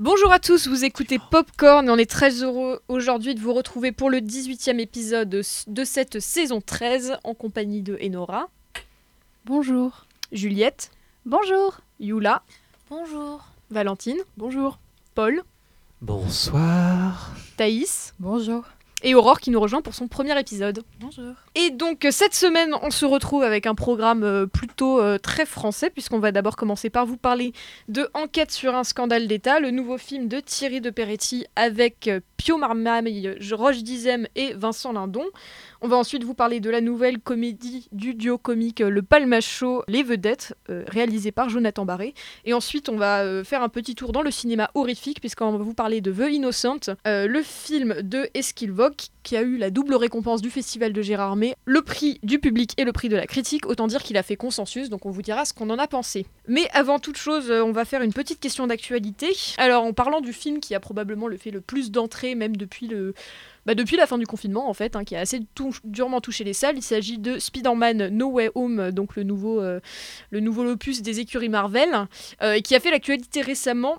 Bonjour à tous, vous écoutez Popcorn et on est très heureux aujourd'hui de vous retrouver pour le 18e épisode de cette saison 13 en compagnie de Enora. Bonjour. Juliette. Bonjour. Yula. Bonjour. Valentine. Bonjour. Paul. Bonsoir. Thaïs. Bonjour et Aurore qui nous rejoint pour son premier épisode. Bonjour. Et donc cette semaine, on se retrouve avec un programme euh, plutôt euh, très français, puisqu'on va d'abord commencer par vous parler de Enquête sur un scandale d'État, le nouveau film de Thierry de Peretti avec euh, Pio Marmaille, Roche Dizem et Vincent Lindon. On va ensuite vous parler de la nouvelle comédie du duo comique Le Palmacho, Les Vedettes, euh, réalisée par Jonathan Barré. Et ensuite, on va euh, faire un petit tour dans le cinéma horrifique, puisqu'on va vous parler de The Innocent, euh, le film de Qui a eu la double récompense du Festival de Gérardmer, le prix du public et le prix de la critique. Autant dire qu'il a fait consensus, donc on vous dira ce qu'on en a pensé. Mais avant toute chose, on va faire une petite question d'actualité. Alors, en parlant du film qui a probablement le fait le plus d'entrées, même depuis le bah, depuis la fin du confinement en fait, hein, qui a assez durement touché les salles. Il s'agit de Spider-Man No Way Home, donc le nouveau, euh, le nouveau opus des écuries Marvel, euh, qui a fait l'actualité récemment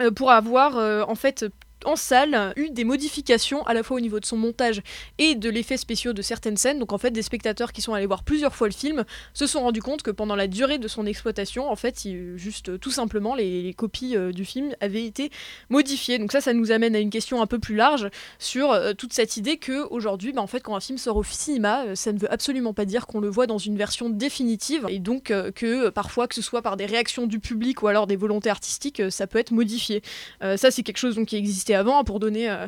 euh, pour avoir en fait en salle eu des modifications à la fois au niveau de son montage et de l'effet spéciaux de certaines scènes. Donc en fait, des spectateurs qui sont allés voir plusieurs fois le film se sont rendus compte que pendant la durée de son exploitation, en fait, juste tout simplement, les, copies euh, du film avaient été modifiées. Donc ça, ça nous amène à une question un peu plus large sur euh, toute cette idée que aujourd'hui, bah, en fait, quand un film sort au cinéma, euh, ça ne veut absolument pas dire qu'on le voit dans une version définitive et donc que parfois, que ce soit par des réactions du public ou alors des volontés artistiques, ça peut être modifié. ça, c'est quelque chose donc, qui existe avant. Pour donner euh,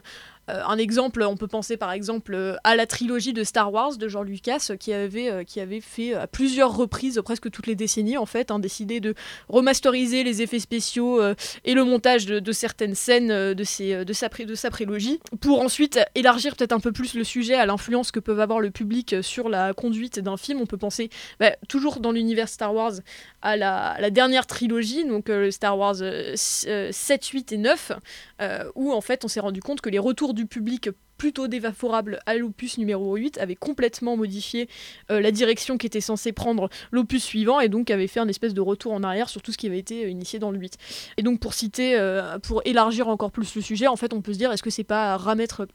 un exemple, on peut penser par exemple euh, à la trilogie de Star Wars de George Lucas euh, qui avait, qui avait fait à plusieurs reprises, presque toutes les décennies en fait, hein, de remasteriser les effets spéciaux et le montage de, certaines scènes de, ses, de, sa, de sa prélogie pour ensuite élargir peut-être un peu plus le sujet à l'influence que peuvent avoir le public sur la conduite d'un film. On peut penser bah, toujours dans l'univers Star Wars à la, dernière trilogie, donc Star Wars 7, 8 et 9, où en fait on s'est rendu compte que les retours du public plutôt défavorable à l'opus numéro 8 avait complètement modifié euh, la direction qui était censée prendre l'opus suivant et donc avait fait un espèce de retour en arrière sur tout ce qui avait été euh, initié dans le 8. Et donc pour citer, euh, pour élargir encore plus le sujet, en fait on peut se dire est-ce que c'est pas à remettre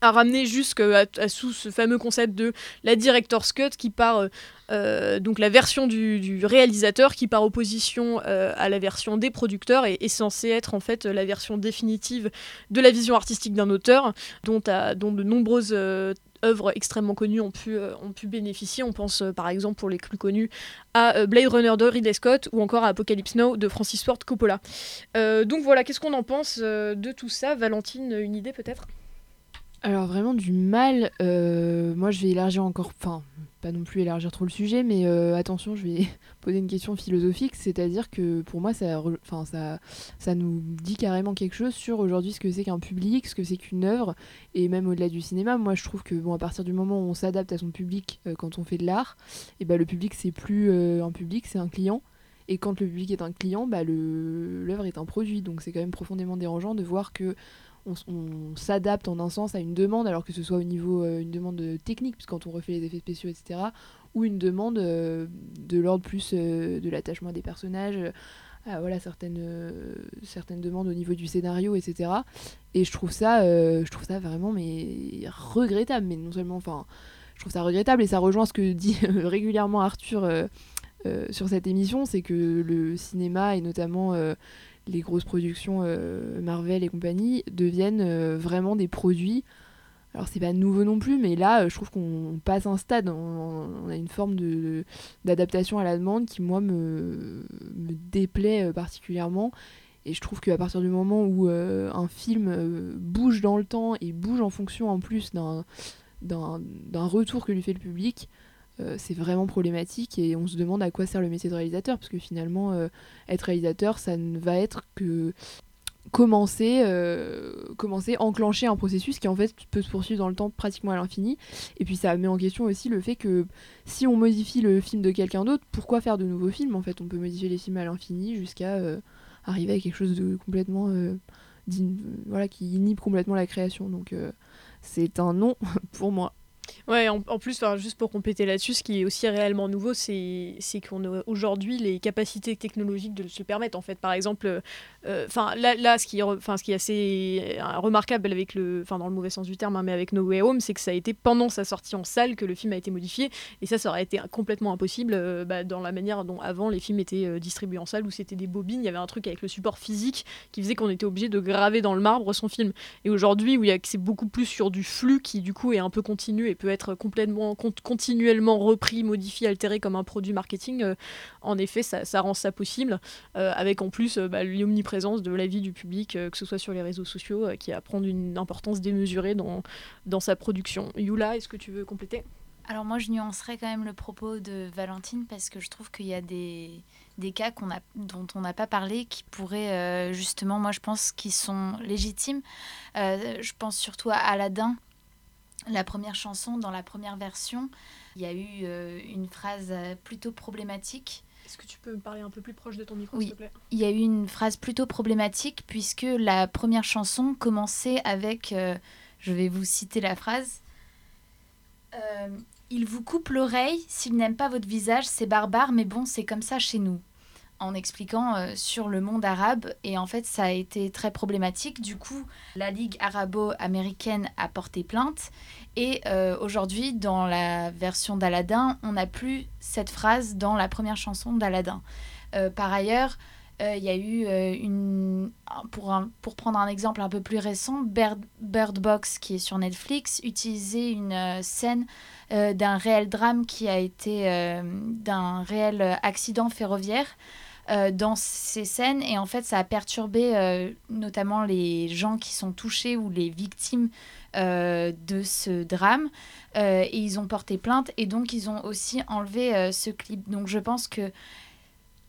à ramener jusqu'à sous ce fameux concept de la director's cut qui part euh, euh, donc la version du, réalisateur qui par opposition euh, à la version des producteurs est, est censée être en fait la version définitive de la vision artistique d'un auteur dont, dont de nombreuses œuvres extrêmement connues ont pu, ont pu bénéficier. On pense par exemple pour les plus connus à Blade Runner de Ridley Scott ou encore à Apocalypse Now de Francis Ford Coppola. donc voilà, qu'est-ce qu'on en pense de tout ça? Valentine, une idée peut-être? Alors vraiment du mal, euh, moi je vais élargir encore, enfin pas non plus élargir trop le sujet, mais euh, attention, je vais poser une question philosophique, c'est-à-dire que pour moi ça, enfin ça, ça nous dit carrément quelque chose sur aujourd'hui ce que c'est qu'un public, ce que c'est qu'une œuvre, et même au-delà du cinéma, moi je trouve que bon à partir du moment où on s'adapte à son public euh, quand on fait de l'art, et ben le public c'est plus un public, c'est un client. Et quand le public est un client, bah l'œuvre est un produit. Donc c'est quand même profondément dérangeant de voir que on, s'adapte en un sens à une demande, alors que ce soit au niveau euh, une demande technique, puisque quand on refait les effets spéciaux, etc., ou une demande euh, de l'ordre plus euh, de l'attachement des personnages, voilà certaines, demandes au niveau du scénario, etc. Et je trouve ça, vraiment regrettable, mais non seulement, enfin, je trouve ça regrettable et ça rejoint ce que dit régulièrement Arthur. sur cette émission, c'est que le cinéma et notamment les grosses productions euh, Marvel et compagnie deviennent euh, vraiment des produits. Alors c'est pas nouveau non plus, mais là euh, je trouve qu'on passe un stade, on, a une forme d'adaptation à la demande qui moi me, me déplaît particulièrement. Et je trouve qu'à partir du moment où un film bouge dans le temps et bouge en fonction en plus d'un retour que lui fait le public, euh, c'est vraiment problématique et on se demande à quoi sert le métier de réalisateur parce que finalement euh, être réalisateur ça ne va être que commencer euh, commencer enclencher un processus qui en fait peut se poursuivre dans le temps pratiquement à l'infini. Et puis ça met en question aussi le fait que si on modifie le film de quelqu'un d'autre pourquoi faire de nouveaux films en fait? On peut modifier les films à l'infini jusqu'à arriver à quelque chose de complètement voilà qui inhibe complètement la création. Donc c'est un non pour moi Ouais, en, plus, juste pour compléter là-dessus, ce qui est aussi réellement nouveau, c'est qu'on a aujourd'hui les capacités technologiques de se le permettre. En fait, par exemple, euh, enfin là, là, ce qui enfin ce qui est assez euh, remarquable avec le, enfin dans le mauvais sens du terme, hein, mais avec No Way Home, c'est que ça a été pendant sa sortie en salle que le film a été modifié, et ça, ça aurait été complètement impossible euh, bah, dans la manière dont avant les films étaient distribués en salle, où c'était des bobines, il y avait un truc avec le support physique qui faisait qu'on était obligé de graver dans le marbre son film. Et aujourd'hui, où c'est beaucoup plus sur du flux qui du coup est un peu continu et peut être complètement continuellement repris, modifié, altéré comme un produit marketing, en effet, ça, rend ça possible, avec en plus bah, l'omniprésence présence de l'avis du public, euh, que ce soit sur les réseaux sociaux, euh, qui va prendre une importance démesurée dans, dans sa production. Yula, est-ce que tu veux compléter? Alors moi, je nuancerais quand même le propos de Valentine parce que je trouve qu'il y a des, des cas dont on n'a pas parlé qui pourraient euh, justement, moi je pense, qui sont légitimes. je pense surtout à Aladdin, la première chanson, dans la première version. Il y a eu une phrase plutôt problématique est-ce que tu peux me parler un peu plus proche de ton micro, oui. s'il te plaît? Il y a eu une phrase plutôt problématique puisque la première chanson commençait avec, euh, je vais vous citer la phrase, euh, Il vous coupe l'oreille, s'il n'aime pas votre visage, c'est barbare, mais bon, c'est comme ça chez nous en expliquant euh, sur le monde arabe. Et en fait, ça a été très problématique. Du coup, la Ligue arabo-américaine a porté plainte. Et euh, aujourd'hui, dans la version d'Aladin, on n'a plus cette phrase dans la première chanson d'Aladin. Euh, par ailleurs, il y a eu une. Pour, pour prendre un exemple un peu plus récent, Bird, Bird Box, qui est sur Netflix, utilisait une scène d'un réel drame qui a été d'un réel accident ferroviaire. Euh, dans ces scènes. Et en fait ça a perturbé euh, notamment les gens qui sont touchés ou les victimes euh, de ce drame. Et ils ont porté plainte. Et donc ils ont aussi enlevé ce clip. Donc je pense que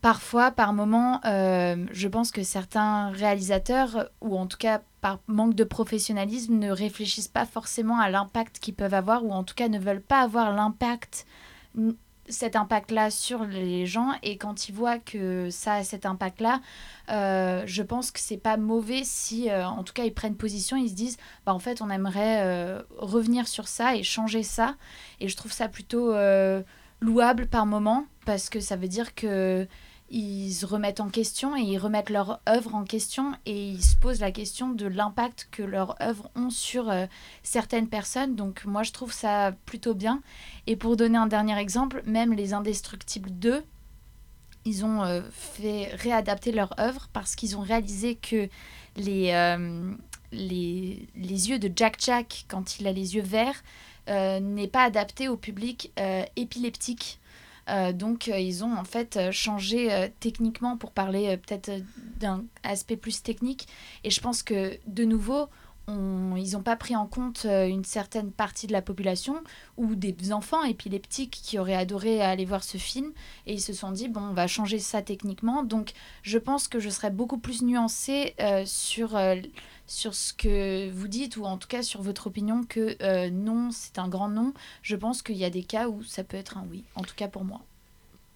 parfois, par moment, je pense que certains réalisateurs, ou en tout cas par manque de professionnalisme, ne réfléchissent pas forcément à l'impact qu'ils peuvent avoir, ou en tout cas ne veulent pas avoir l'impact cet impact-là sur les gens et quand ils voient que ça a cet impact-là, euh, je pense que c'est pas mauvais si, euh, en tout cas, ils prennent position, ils se disent, bah en fait, on aimerait euh, revenir sur ça et changer ça. Et je trouve ça plutôt louable par moment parce que ça veut dire que ils se remettent en question et ils remettent leur œuvre en question et ils se posent la question de l'impact que leurs œuvres ont sur euh, certaines personnes. Donc moi je trouve ça plutôt bien. Et pour donner un dernier exemple, même les Indestructibles 2, ils ont euh, fait réadapter leur œuvre parce qu'ils ont réalisé que les, euh, les, les, yeux de Jack Jack, quand il a les yeux verts, n'est pas adapté au public épileptique. Euh, donc euh, ils ont en fait euh, changé techniquement pour parler peut-être d'un aspect plus technique. Et je pense que de nouveau, ils n'ont pas pris en compte une certaine partie de la population ou des enfants épileptiques qui auraient adoré aller voir ce film et ils se sont dit bon on va changer ça techniquement donc je pense que je serais beaucoup plus nuancée sur sur ce que vous dites ou en tout cas sur votre opinion que euh, non, c'est un grand non. Je pense qu'il y a des cas où ça peut être un oui, en tout cas pour moi.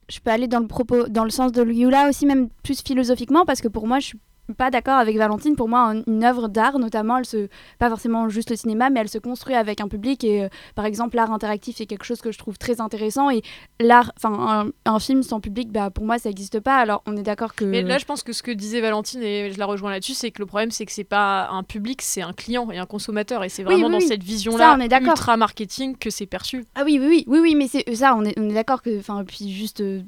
Je peux aller dans le propos, dans le sens de Lula aussi, même plus philosophiquement, parce que pour moi, je suis pas d'accord avec Valentine. Pour moi, une œuvre d'art, notamment, elle se, pas forcément juste le cinéma, mais elle se construit avec un public. Et euh, par exemple, l'art interactif est quelque chose que je trouve très intéressant. Et l'art, enfin, un, film sans public, bah, pour moi, ça n'existe pas. Alors, on est d'accord que. Mais là, je pense que ce que disait Valentine, et je la rejoins là-dessus, c'est que le problème, c'est que c'est pas un public, c'est un client et un consommateur. Et c'est vraiment dans cette vision-là, ultra marketing, que c'est perçu. Ah oui, oui, oui, oui, oui mais c'est ça, on est, on est d'accord que. Enfin, puis juste. Euh,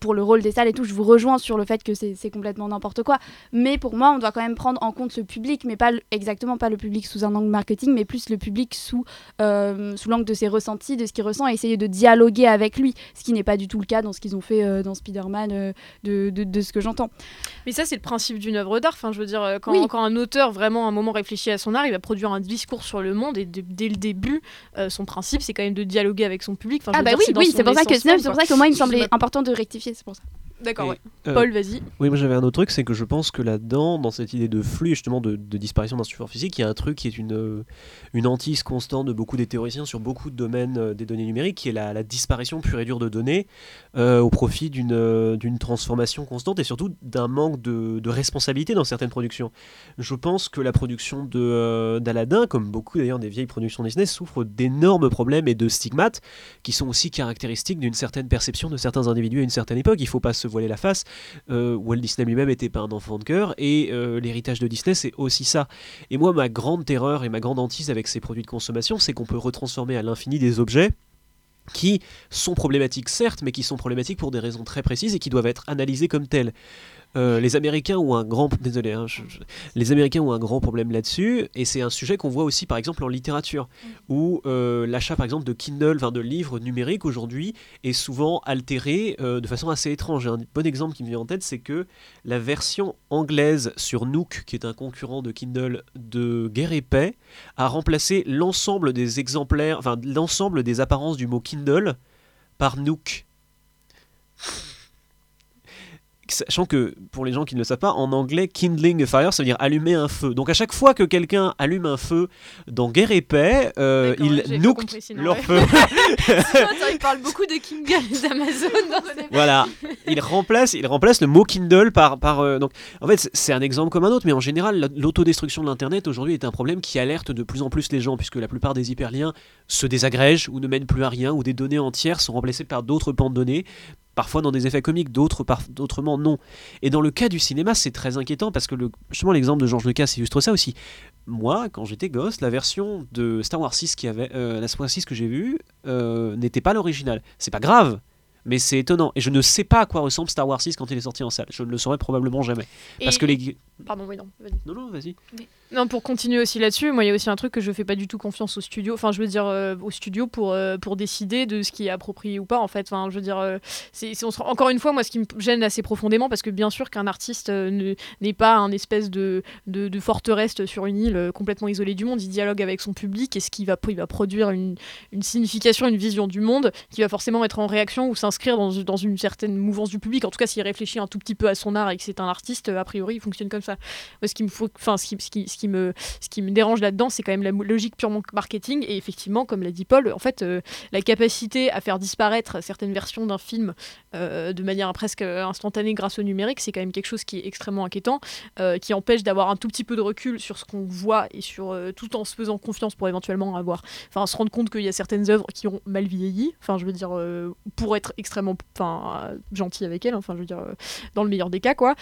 pour le rôle des salles et tout, je vous rejoins sur le fait que c'est complètement n'importe quoi. Mais pour moi, on doit quand même prendre en compte le public, mais pas exactement pas le public sous un angle marketing, mais plus le public sous, euh, sous l'angle de ses ressentis, de ce qu'il ressent, et essayer de dialoguer avec lui, ce qui n'est pas du tout le cas dans ce qu'ils ont fait euh, dans Spider-Man, euh, de, de, de, ce que j'entends. Mais ça, c'est le principe d'une œuvre d'art. Enfin, je veux dire, quand, quand, un auteur vraiment un moment réfléchit à son art, il va produire un discours sur le monde, et dès le début, son principe, c'est quand même de dialoguer avec son public. ah bah oui, oui c'est pour, ça que, pour ça que moi, il me semblait important de rectifier, c'est pour ça. D'accord, ouais. euh, Paul, vas-y. Oui, moi j'avais un autre truc, c'est que je pense que là-dedans, dans cette idée de flux, justement de, de disparition d'un support physique, il y a un truc qui est une, euh, une hantise constante de beaucoup des théoriciens sur beaucoup de domaines euh, des données numériques, qui est la, la disparition pure et dure de données euh, au profit d'une d'une transformation constante et surtout d'un manque de, de responsabilité dans certaines productions. Je pense que la production de, euh, d'Aladin, comme beaucoup d'ailleurs des vieilles productions Disney, souffre d'énormes problèmes et de stigmates qui sont aussi caractéristiques d'une certaine perception de certains individus à une certaine époque. Il ne faut pas se voiler la face. Euh, Walt Disney lui-même n'était pas un enfant de cœur et euh, l'héritage de Disney c'est aussi ça. Et moi ma grande terreur et ma grande hantise avec ces produits de consommation c'est qu'on peut retransformer à l'infini des objets qui sont problématiques certes mais qui sont problématiques pour des raisons très précises et qui doivent être analysées comme telles. Euh, les Américains ont un grand désolé hein, je- je- les Américains ont un grand problème là-dessus et c'est un sujet qu'on voit aussi par exemple en littérature où euh, l'achat par exemple de Kindle enfin de livres numériques aujourd'hui est souvent altéré euh, de façon assez étrange. Un bon exemple qui me vient en tête, c'est que la version anglaise sur Nook, qui est un concurrent de Kindle de Guerre et Paix, a remplacé l'ensemble des exemplaires, enfin l'ensemble des apparences du mot Kindle par Nook. Sachant que, pour les gens qui ne le savent pas, en anglais, kindling a fire, ça veut dire allumer un feu. Donc à chaque fois que quelqu'un allume un feu dans Guerre et Paix, euh, ils nookent leur ouais. feu. Attends, il parle beaucoup de Kinga et d'Amazon. Voilà, il remplace, il remplace le mot Kindle par, par euh, donc en fait c'est- un exemple comme un autre, mais en général la- l'autodestruction de l'internet aujourd'hui est un problème qui alerte de plus en plus les gens puisque la plupart des hyperliens se désagrègent ou ne mènent plus à rien ou des données entières sont remplacées par d'autres pans de données. Parfois dans des effets comiques, d'autres par, d'autrement non. Et dans le cas du cinéma, c'est très inquiétant parce que le, justement l'exemple de George Lucas illustre ça aussi. Moi, quand j'étais gosse, la version de Star Wars 6 qui avait, euh, la Star Wars 6 que j'ai vue euh, n'était pas l'original. C'est pas grave, mais c'est étonnant. Et je ne sais pas à quoi ressemble Star Wars 6 quand il est sorti en salle. Je ne le saurais probablement jamais. Parce que les. Pardon, oui, non. Non, non, vas-y. Non, pour continuer aussi là-dessus, moi, il y a aussi un truc que je fais pas du tout confiance au studio. Enfin, je veux dire, euh, au studio pour, euh, pour décider de ce qui est approprié ou pas, en fait. Enfin, je veux dire, euh, c'est, encore une fois, moi, ce qui me gêne assez profondément, parce que bien sûr qu'un artiste ne- n'est pas un espèce de, de, forteresse sur une île complètement isolée du monde. Il dialogue avec son public et ce qui va, il va produire une, une signification, une vision du monde qui va forcément être en réaction ou s'inscrire dans, dans une certaine mouvance du public. En tout cas, s'il réfléchit un tout petit peu à son art et que c'est un artiste, a priori, il fonctionne comme ça. Ce qui me faut, enfin, ce qui, ce qui me, ce qui me dérange là-dedans, c'est quand même la logique purement marketing. Et effectivement, comme l'a dit Paul, en fait, euh, la capacité à faire disparaître certaines versions d'un film euh, de manière presque instantanée grâce au numérique, c'est quand même quelque chose qui est extrêmement inquiétant, euh, qui empêche d'avoir un tout petit peu de recul sur ce qu'on voit et sur euh, tout en se faisant confiance pour éventuellement avoir, enfin, se rendre compte qu'il y a certaines œuvres qui ont mal vieilli. Enfin, je veux dire, euh, pour être extrêmement, enfin, euh, gentil avec elles. Enfin, je veux dire, euh, dans le meilleur des cas, quoi.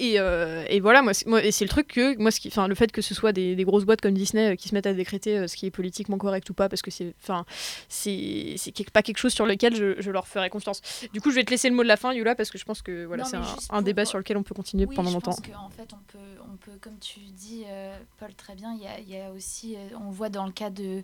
Euh, et, euh, et voilà, moi, c'est- moi, et c'est le truc que, moi, ce qui, le fait que ce soit des, des grosses boîtes comme Disney euh, qui se mettent à décréter euh, ce qui est politiquement correct ou pas, parce que c'est, enfin, c'est, pas quelque chose sur lequel je, je leur ferai confiance. Du coup, je vais te laisser le mot de la fin, Yula, parce que je pense que voilà, c'est un, pour- débat sur lequel on peut continuer Oui, pendant je longtemps. pense qu'en fait, on peut, on peut, comme tu dis, Paul, très bien, il y a, il y a aussi, on voit dans le cas de,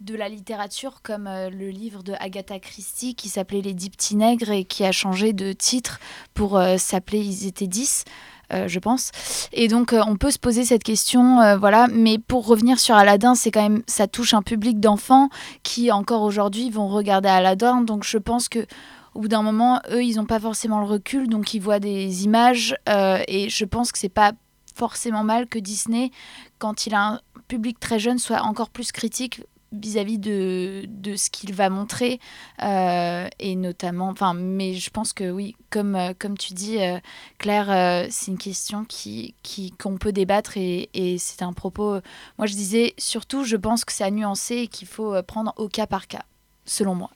de la littérature, comme euh, le livre de Agatha Christie qui s'appelait Les Dix Petits Nègres et qui a changé de titre pour euh, s'appeler Ils étaient dix. Euh, je pense. Et donc, euh, on peut se poser cette question, euh, voilà. Mais pour revenir sur Aladdin, c'est quand même, ça touche un public d'enfants qui, encore aujourd'hui, vont regarder Aladdin. Donc, je pense que au bout d'un moment, eux, ils n'ont pas forcément le recul, donc ils voient des images. et je pense que c'est pas forcément mal que Disney, quand il a un public très jeune, soit encore plus critique vis-à-vis de, de ce qu'il va montrer euh, et notamment enfin mais je pense que oui comme euh, comme tu dis euh, Claire c'est une question qui qu'on peut débattre et, et c'est un propos moi je disais surtout je pense que c'est à nuancer et qu'il faut prendre au cas par cas selon moi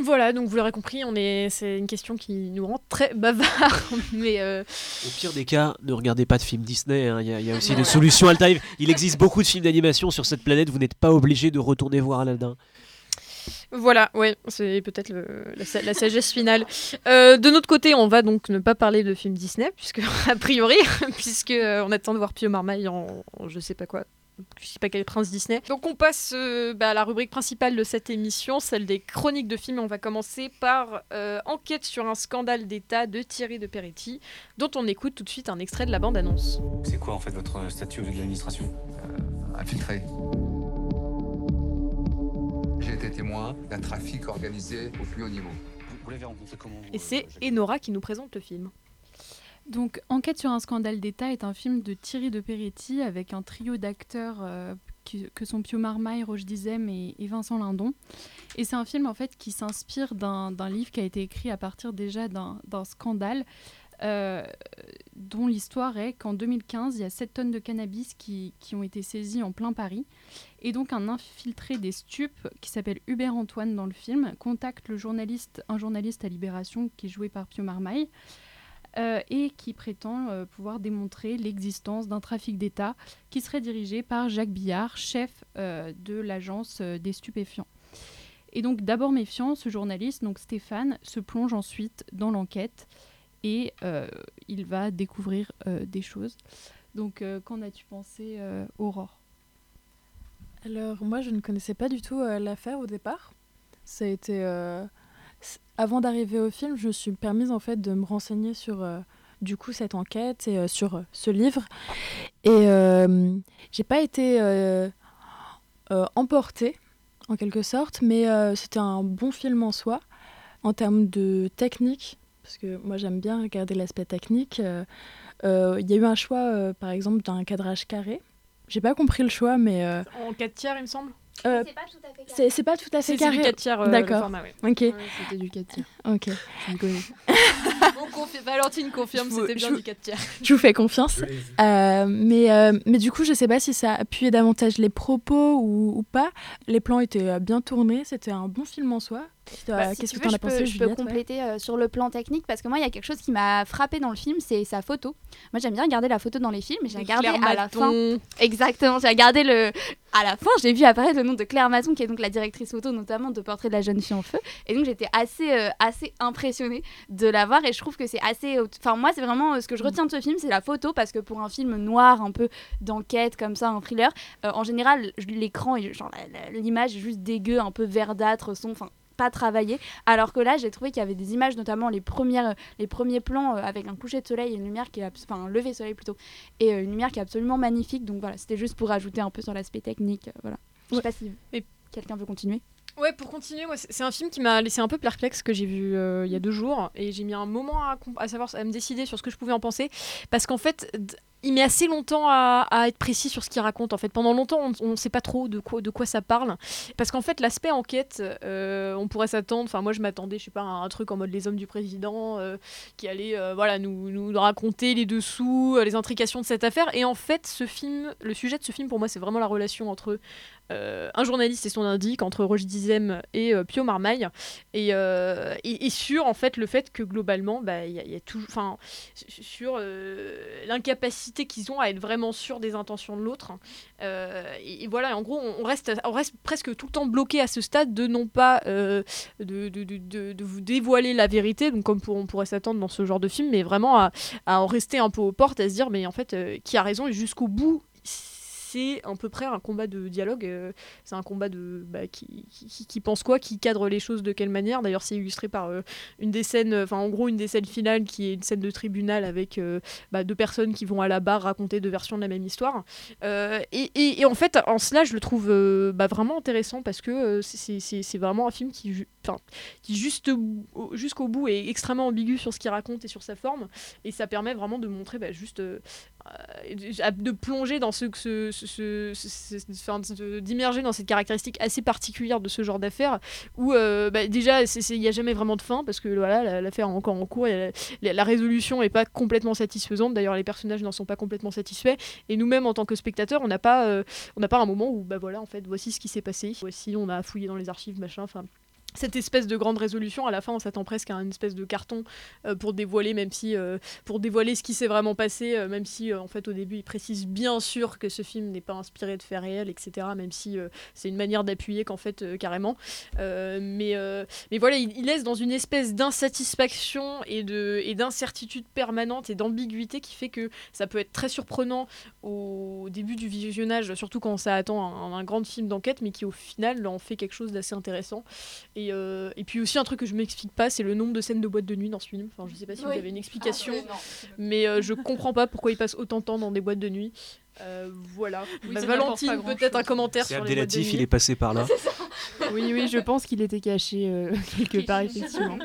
Voilà, donc vous l'aurez compris, on est, c'est une question qui nous rend très bavard, mais euh, Au pire des cas, ne regardez pas de films Disney. hein. Il y, a- il y a aussi des solutions alternatives. Il existe beaucoup de films d'animation sur cette planète. Vous n'êtes pas obligé de retourner voir Aladdin. Voilà, ouais, c'est peut-être la sagesse finale. Euh, de notre côté, on va donc ne pas parler de films Disney, puisque a priori, puisque euh, on attend de voir Pio Marmaille en, en je sais pas quoi. Je sais pas quel prince Disney. Donc on passe euh, bah, à la rubrique principale de cette émission, celle des chroniques de films. On va commencer par euh, Enquête sur un scandale d'État de Thierry de Peretti, dont on écoute tout de suite un extrait de la bande-annonce. C'est quoi en fait votre statut de l'administration? Infiltré. J'ai été témoin d'un trafic organisé au plus haut niveau. Vous l'avez rencontré comment Et euh, c'est Enora qui nous présente le film. Donc, Enquête sur un scandale d'État est un film de Thierry de Peretti avec un trio d'acteurs euh, que sont Pio Marmaille, Roche Dizem et, Vincent Lindon. Et c'est un film en fait qui s'inspire d'un livre qui a été écrit à partir déjà d'un scandale euh, dont l'histoire est qu'en 2015, il y a 7 tonnes de cannabis qui, qui ont été saisies en plein Paris. Et donc un infiltré des stupes qui s'appelle Hubert Antoine dans le film contacte le journaliste, un journaliste à Libération qui est joué par Pio Marmaille euh, et qui prétend euh, pouvoir démontrer l'existence d'un trafic d'État qui serait dirigé par Jacques Billard, chef euh, de l'agence des stupéfiants. Et donc d'abord méfiant, ce journaliste, donc Stéphane, se plonge ensuite dans l'enquête et il va découvrir des choses. Donc qu'en as-tu pensé, Aurore? Alors moi je ne connaissais pas du tout l'affaire au départ. Ça a été avant d'arriver au film, je me suis permise en fait de me renseigner sur euh, du coup cette enquête et euh, sur euh, ce livre. Et j'ai pas été emportée en quelque sorte, mais c'était un bon film en soi en termes de technique. Parce que moi j'aime bien regarder l'aspect technique. Il y a eu un choix, par exemple, d'un cadrage carré. J'ai pas compris le choix, mais En 4 tiers, il me semble? Euh, C'est pas tout à fait c'est c'est pas tout à fait C'est c'est du carré. 4 tiers. euh, D'accord. format, ouais. Ok, Ouais, C'était du 4 tiers. ok. Tu me connais. On confie- Valentine confirme, Je c'était bien je- du 4 tiers. Je vous fais confiance. Euh, mais, euh, mais du coup, je sais pas si ça appuyait davantage les propos ou, ou pas. Les plans étaient euh, bien tournés. C'était un bon film en soi. Bah, si Qu'est-ce tu que veux, t'en je as peux, pensé, je peux Juliette ouais compléter euh, sur le plan technique parce que moi, il y a quelque chose qui m'a frappé dans le film, c'est sa photo. Moi, j'aime bien regarder la photo dans les films et j'ai regardé Claire à la fin. Exactement, j'ai regardé le. À la fin, j'ai vu apparaître le nom de Claire Maton, qui est donc la directrice photo, notamment de Portrait de la jeune fille en feu. Et donc, j'étais assez, euh, assez impressionnée de la voir et je trouve que c'est assez. Enfin, moi, c'est vraiment euh, ce que je retiens de ce film, c'est la photo parce que pour un film noir, un peu d'enquête comme ça, un thriller, euh, en général, je- l'écran, l'image est juste dégueu, un peu verdâtre, son. Enfin, pas travaillé alors que là j'ai trouvé qu'il y avait des images notamment les premières les premiers plans euh, avec un coucher de soleil et une lumière qui est enfin un lever de soleil plutôt et euh, une lumière qui est absolument magnifique. Donc voilà c'était juste pour rajouter un peu sur l'aspect technique euh, voilà. Je sais pas si Et- quelqu'un veut continuer. Ouais, pour continuer, moi, c'est un film qui m'a laissé un peu perplexe que j'ai vu euh, il y a deux jours et j'ai mis un moment à, à savoir à me décider sur ce que je pouvais en penser parce qu'en fait il met assez longtemps à, être précis sur ce qu'il raconte. En fait, pendant longtemps, on ne sait pas trop de quoi, ça parle. Parce qu'en fait, l'aspect enquête, euh, on pourrait s'attendre. Enfin, moi, je m'attendais, je sais pas, à un truc en mode les hommes du président euh, qui allait, euh, voilà, nous, nous raconter les dessous, les intrications de cette affaire. Et en fait, ce film, le sujet de ce film, pour moi, c'est vraiment la relation entre euh, un journaliste et son indique entre Roche Dizem et euh, Pio Marmaille. Et, euh, et, sur en fait le fait que globalement bah, il y, a- il y a toujours enfin sur l'incapacité qu'ils ont à être vraiment sûrs des intentions de l'autre Euh, et, et voilà en gros on reste on reste presque tout le temps bloqué à ce stade de non pas de, de, de, vous dévoiler la vérité donc comme on pourrait s'attendre dans ce genre de film mais vraiment à, à en rester un peu aux portes à se dire mais en fait qui a raison et jusqu'au bout c'est à peu près un combat de dialogue. euh, c'est un combat de bah, qui, qui, pense quoi, qui cadre les choses de quelle manière. D'ailleurs, c'est illustré par euh, une des scènes, enfin en gros une des scènes finales qui est une scène de tribunal avec euh, bah, deux personnes qui vont à la barre raconter deux versions de la même histoire. Et, en fait, en cela, je le trouve bah, vraiment intéressant parce que c'est- vraiment un film qui, ju- qui juste au- jusqu'au bout est extrêmement ambigu sur ce qu'il raconte et sur sa forme. Et ça permet vraiment de montrer juste de plonger dans ce, ce, d'immerger dans cette caractéristique assez particulière de ce genre d'affaires où euh, bah, déjà il n'y a jamais vraiment de fin parce que voilà la- l'affaire est encore en cours et la, la- résolution n'est pas complètement satisfaisante. D'ailleurs les personnages n'en sont pas complètement satisfaits et nous-mêmes en tant que spectateurs on n'a pas euh, on n'a pas un moment où bah voilà en fait voici ce qui s'est passé voici on a fouillé dans les archives machin cette espèce de grande résolution, à la fin, on s'attend presque à une espèce de carton euh, pour dévoiler, même si euh, pour dévoiler ce qui s'est vraiment passé, euh, même si en fait au début il précise bien sûr que ce film n'est pas inspiré de faits réels, etc. Même si c'est une manière d'appuyer qu'en fait carrément. Mais mais voilà, il, laisse dans une espèce d'insatisfaction et de et d'incertitude permanente et d'ambiguïté qui fait que ça peut être très surprenant au début du visionnage, surtout quand ça attend un, un grand film d'enquête, mais qui au final en fait quelque chose d'assez intéressant. Euh, et puis aussi un truc que je m'explique pas, c'est le nombre de scènes de boîte de nuit dans ce film. Enfin, je sais pas si vous avez une explication, Ah, mais euh, je comprends pas pourquoi il passe autant de temps dans des boîtes de nuit. Euh, voilà. Oui, Bah, Valentine, peut-être un commentaire sur les boîtes de Abdelatif, il nuit. est passé par là. Oui, oui, je pense qu'il était caché euh, quelque part, effectivement.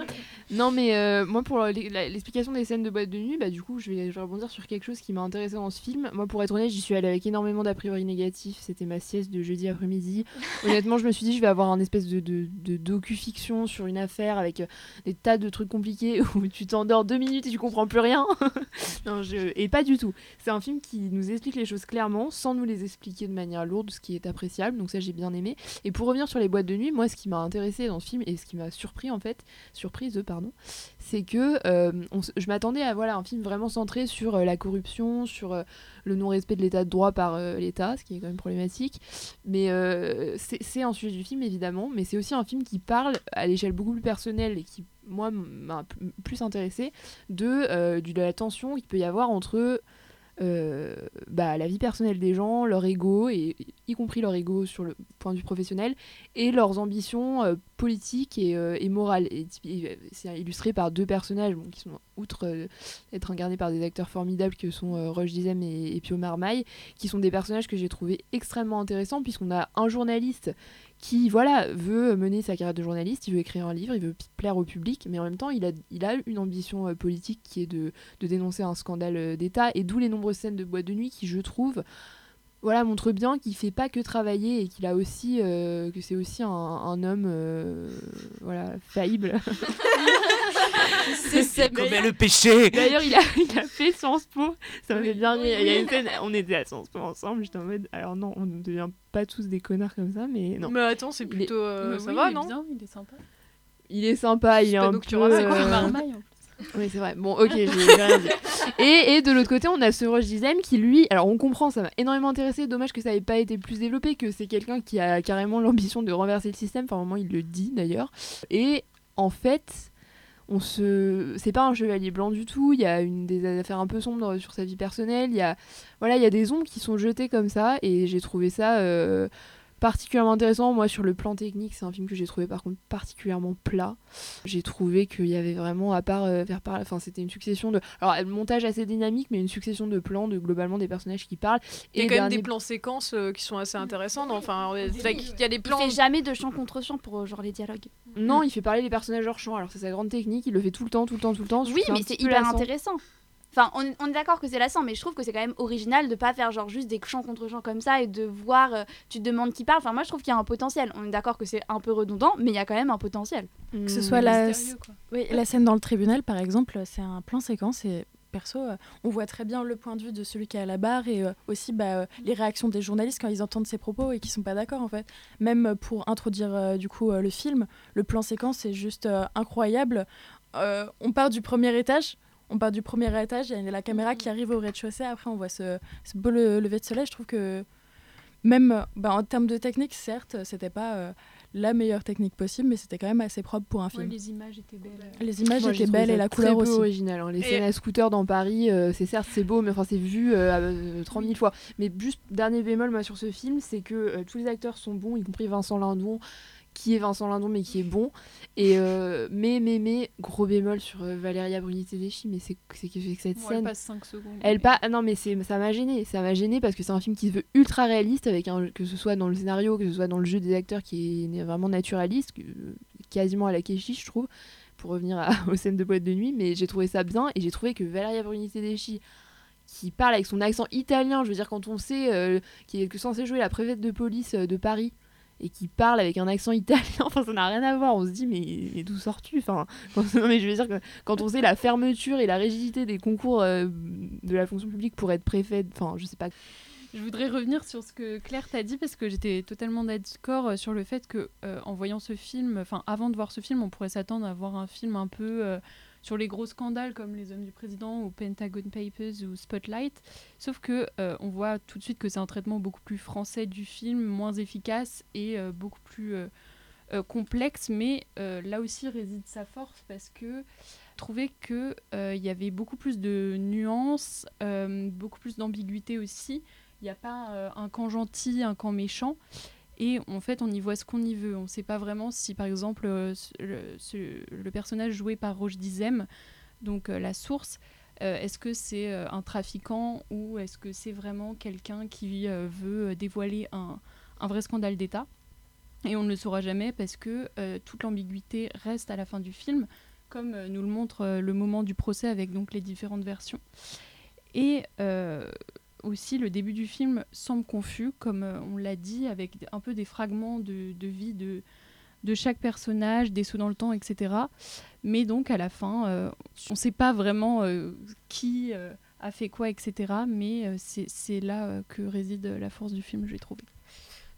Non, mais euh, moi, pour l'explication des scènes de boîte de nuit, bah, du coup, je vais, je vais rebondir sur quelque chose qui m'a intéressé dans ce film. Moi, pour être honnête, j'y suis allée avec énormément d'a priori négatifs. C'était ma sieste de jeudi après-midi. Honnêtement, je me suis dit, je vais avoir un espèce de, de, de docu-fiction sur une affaire avec euh, des tas de trucs compliqués où tu t'endors deux minutes et tu comprends plus rien. non, je... Et pas du tout. C'est un film qui nous explique les choses clairement, sans nous les expliquer de manière lourde, ce qui est appréciable. Donc ça, j'ai bien aimé. Et pour revenir sur les boîtes de nuit, moi, ce qui m'a intéressé dans ce film et ce qui m'a surpris en fait, surprise, euh, c'est que euh, je m'attendais à voilà un film vraiment centré sur euh, la corruption, sur euh, le non-respect de l'état de droit par l'État, ce qui est quand même problématique. Mais c'est un sujet du film évidemment, mais c'est aussi un film qui parle à l'échelle beaucoup plus personnelle et qui moi m'a plus intéressé de, de la tension qu'il peut y avoir entre euh, bah, la vie personnelle des gens, leur ego, et y compris leur ego sur le point de vue professionnel, et leurs ambitions euh, politiques et, euh, et morales. Et, c'est illustré par deux personnages qui sont, outre être incarnés par des acteurs formidables que sont Roche Dizem et, et Pio Marmaille, qui sont des personnages que j'ai trouvé extrêmement intéressants, puisqu'on a un journaliste qui voilà veut mener sa carrière de journaliste, il veut écrire un livre, il veut plaire au public, mais en même temps il a, il a une ambition euh, politique qui est de, de dénoncer un scandale euh, d'État, et d'où les nombreuses scènes de boîte de nuit qui je trouve voilà montrent bien qu'il fait pas que travailler et qu'il a aussi euh, que c'est aussi un, homme voilà faillible. C'est Commet le péché D'ailleurs, il a, il a fait Sciences Po. Ça m'a fait bien rire. Il y a une scène, on était à Sciences Po ensemble. J'étais en mode, alors non, on ne devient pas tous des connards comme ça, mais non. Mais attends, c'est plutôt. euh, Mais ça oui, va, il non bien, il est sympa. Il est sympa, il est un peu. ramasses, C'est quoi, euh, Marmaille en plus Oui, c'est vrai. Bon, ok, j'ai j'ai rien dit. Et, et de l'autre côté, on a ce Roche Dizem qui, lui, alors on comprend, ça m'a énormément intéressé. Dommage que ça n'ait pas été plus développé, que c'est quelqu'un qui a carrément l'ambition de renverser le système. Enfin, au moment, il le dit d'ailleurs. Et en fait, on se, c'est pas un chevalier blanc du tout. Il y a des affaires un peu sombres sur sa vie personnelle. Il y a, voilà, il y a des ombres qui sont jetées comme ça, et j'ai trouvé ça. euh, particulièrement intéressant moi sur le plan technique c'est un film que j'ai trouvé par contre particulièrement plat j'ai trouvé qu'il y avait vraiment à part euh, faire par enfin c'était une succession de alors le montage assez dynamique mais une succession de plans de globalement des personnages qui parlent Il y a et quand même des plans séquences euh, qui sont assez intéressants. non? Enfin, qu'il y a des Il plans. fait jamais de chant contre chant pour euh, genre les dialogues. non il fait parler les personnages hors champ alors c'est sa grande technique il le fait tout le temps tout le temps tout le temps Oui, mais c'est hyper lassant. intéressant. Enfin, on, on est d'accord que c'est lassant, mais je trouve que c'est quand même original de pas faire genre juste des chants contre chants comme ça et de voir, euh, tu te demandes qui parle. Enfin, moi je trouve qu'il y a un potentiel. On est d'accord que c'est un peu redondant, mais il y a quand même un potentiel. Que ce soit la, Mystérieux, quoi. oui, la scène dans le tribunal, par exemple, c'est un plan séquence et perso, euh, on voit très bien le point de vue de celui qui est à la barre et euh, aussi bah, euh, les réactions des journalistes quand ils entendent ses propos et qui sont pas d'accord en fait. Même pour introduire euh, du coup euh, le film, le plan séquence est juste euh, incroyable. Euh, on part du premier étage. On part du premier étage, il y a la caméra qui arrive au rez-de-chaussée, après on voit ce, ce beau le- lever de soleil. Je trouve que même euh, bah, en termes de technique, certes, c'était pas euh, la meilleure technique possible, mais c'était quand même assez propre pour un Ouais, film. les images étaient belles. Les images Moi, étaient belles et la couleur aussi. original. hein. Les Et- scènes à scooter dans Paris, euh, c'est certes c'est beau, mais enfin c'est vu euh, à, euh, 30 000 fois. Mais juste dernier bémol moi sur ce film, c'est que euh, tous les acteurs sont bons, y compris Vincent Lindon, qui est Vincent Lindon mais qui est bon. Et euh, mais mais mais gros bémol sur euh, Valéria Bruni Tedeschi, mais c'est que que cette Bon, elle scène. passe 5 secondes. Elle pas non mais c'est ça m'a gêné ça m'a gêné parce que c'est un film qui se veut ultra réaliste avec un que ce soit dans le scénario que ce soit dans le jeu des acteurs qui est vraiment naturaliste quasiment à la Keshi je trouve pour revenir à- aux scènes de boîte de nuit mais j'ai trouvé ça bien et j'ai trouvé que Valeria Bruni Tedeschi qui parle avec son accent italien je veux dire quand on sait euh, qu'il est censé jouer la préfète de police euh, de Paris et qui parle avec un accent italien, enfin ça n'a rien à voir, on se dit mais, d'où sors-tu? Enfin, non, mais je veux dire que quand on sait la fermeture et la rigidité des concours euh, de la fonction publique pour être préfet, enfin je sais pas. Je voudrais revenir sur ce que Claire t'a dit parce que j'étais totalement d'accord euh, sur le fait que euh, en voyant ce film, enfin avant de voir ce film, on pourrait s'attendre à voir un film un peu sur les gros scandales comme Les Hommes du Président ou Pentagon Papers ou Spotlight. Sauf que euh, on voit tout de suite que c'est un traitement beaucoup plus français du film, moins efficace et euh, beaucoup plus euh, complexe. Mais là aussi réside sa force parce que trouvais que il y avait beaucoup plus de nuances, beaucoup plus d'ambiguïté aussi. Il n'y a pas un camp gentil, un camp méchant. Et en fait, on y voit ce qu'on y veut. On ne sait pas vraiment si, par exemple, euh, le, personnage joué par Roche Dizem, donc euh, la source, est-ce que c'est un trafiquant ou est-ce que c'est vraiment quelqu'un qui veut dévoiler un, un vrai scandale d'État? Et on ne le saura jamais parce que toute l'ambiguïté reste à la fin du film, comme nous le montre le moment du procès avec donc les différentes versions. Et aussi, le début du film semble confus, comme on l'a dit, avec un peu des fragments de, vie de, de chaque personnage, des sauts dans le temps, etc. Mais donc à la fin, euh, on ne sait pas vraiment euh, qui euh, a fait quoi, etc. Mais c'est là que réside la force du film, j'ai trouvé.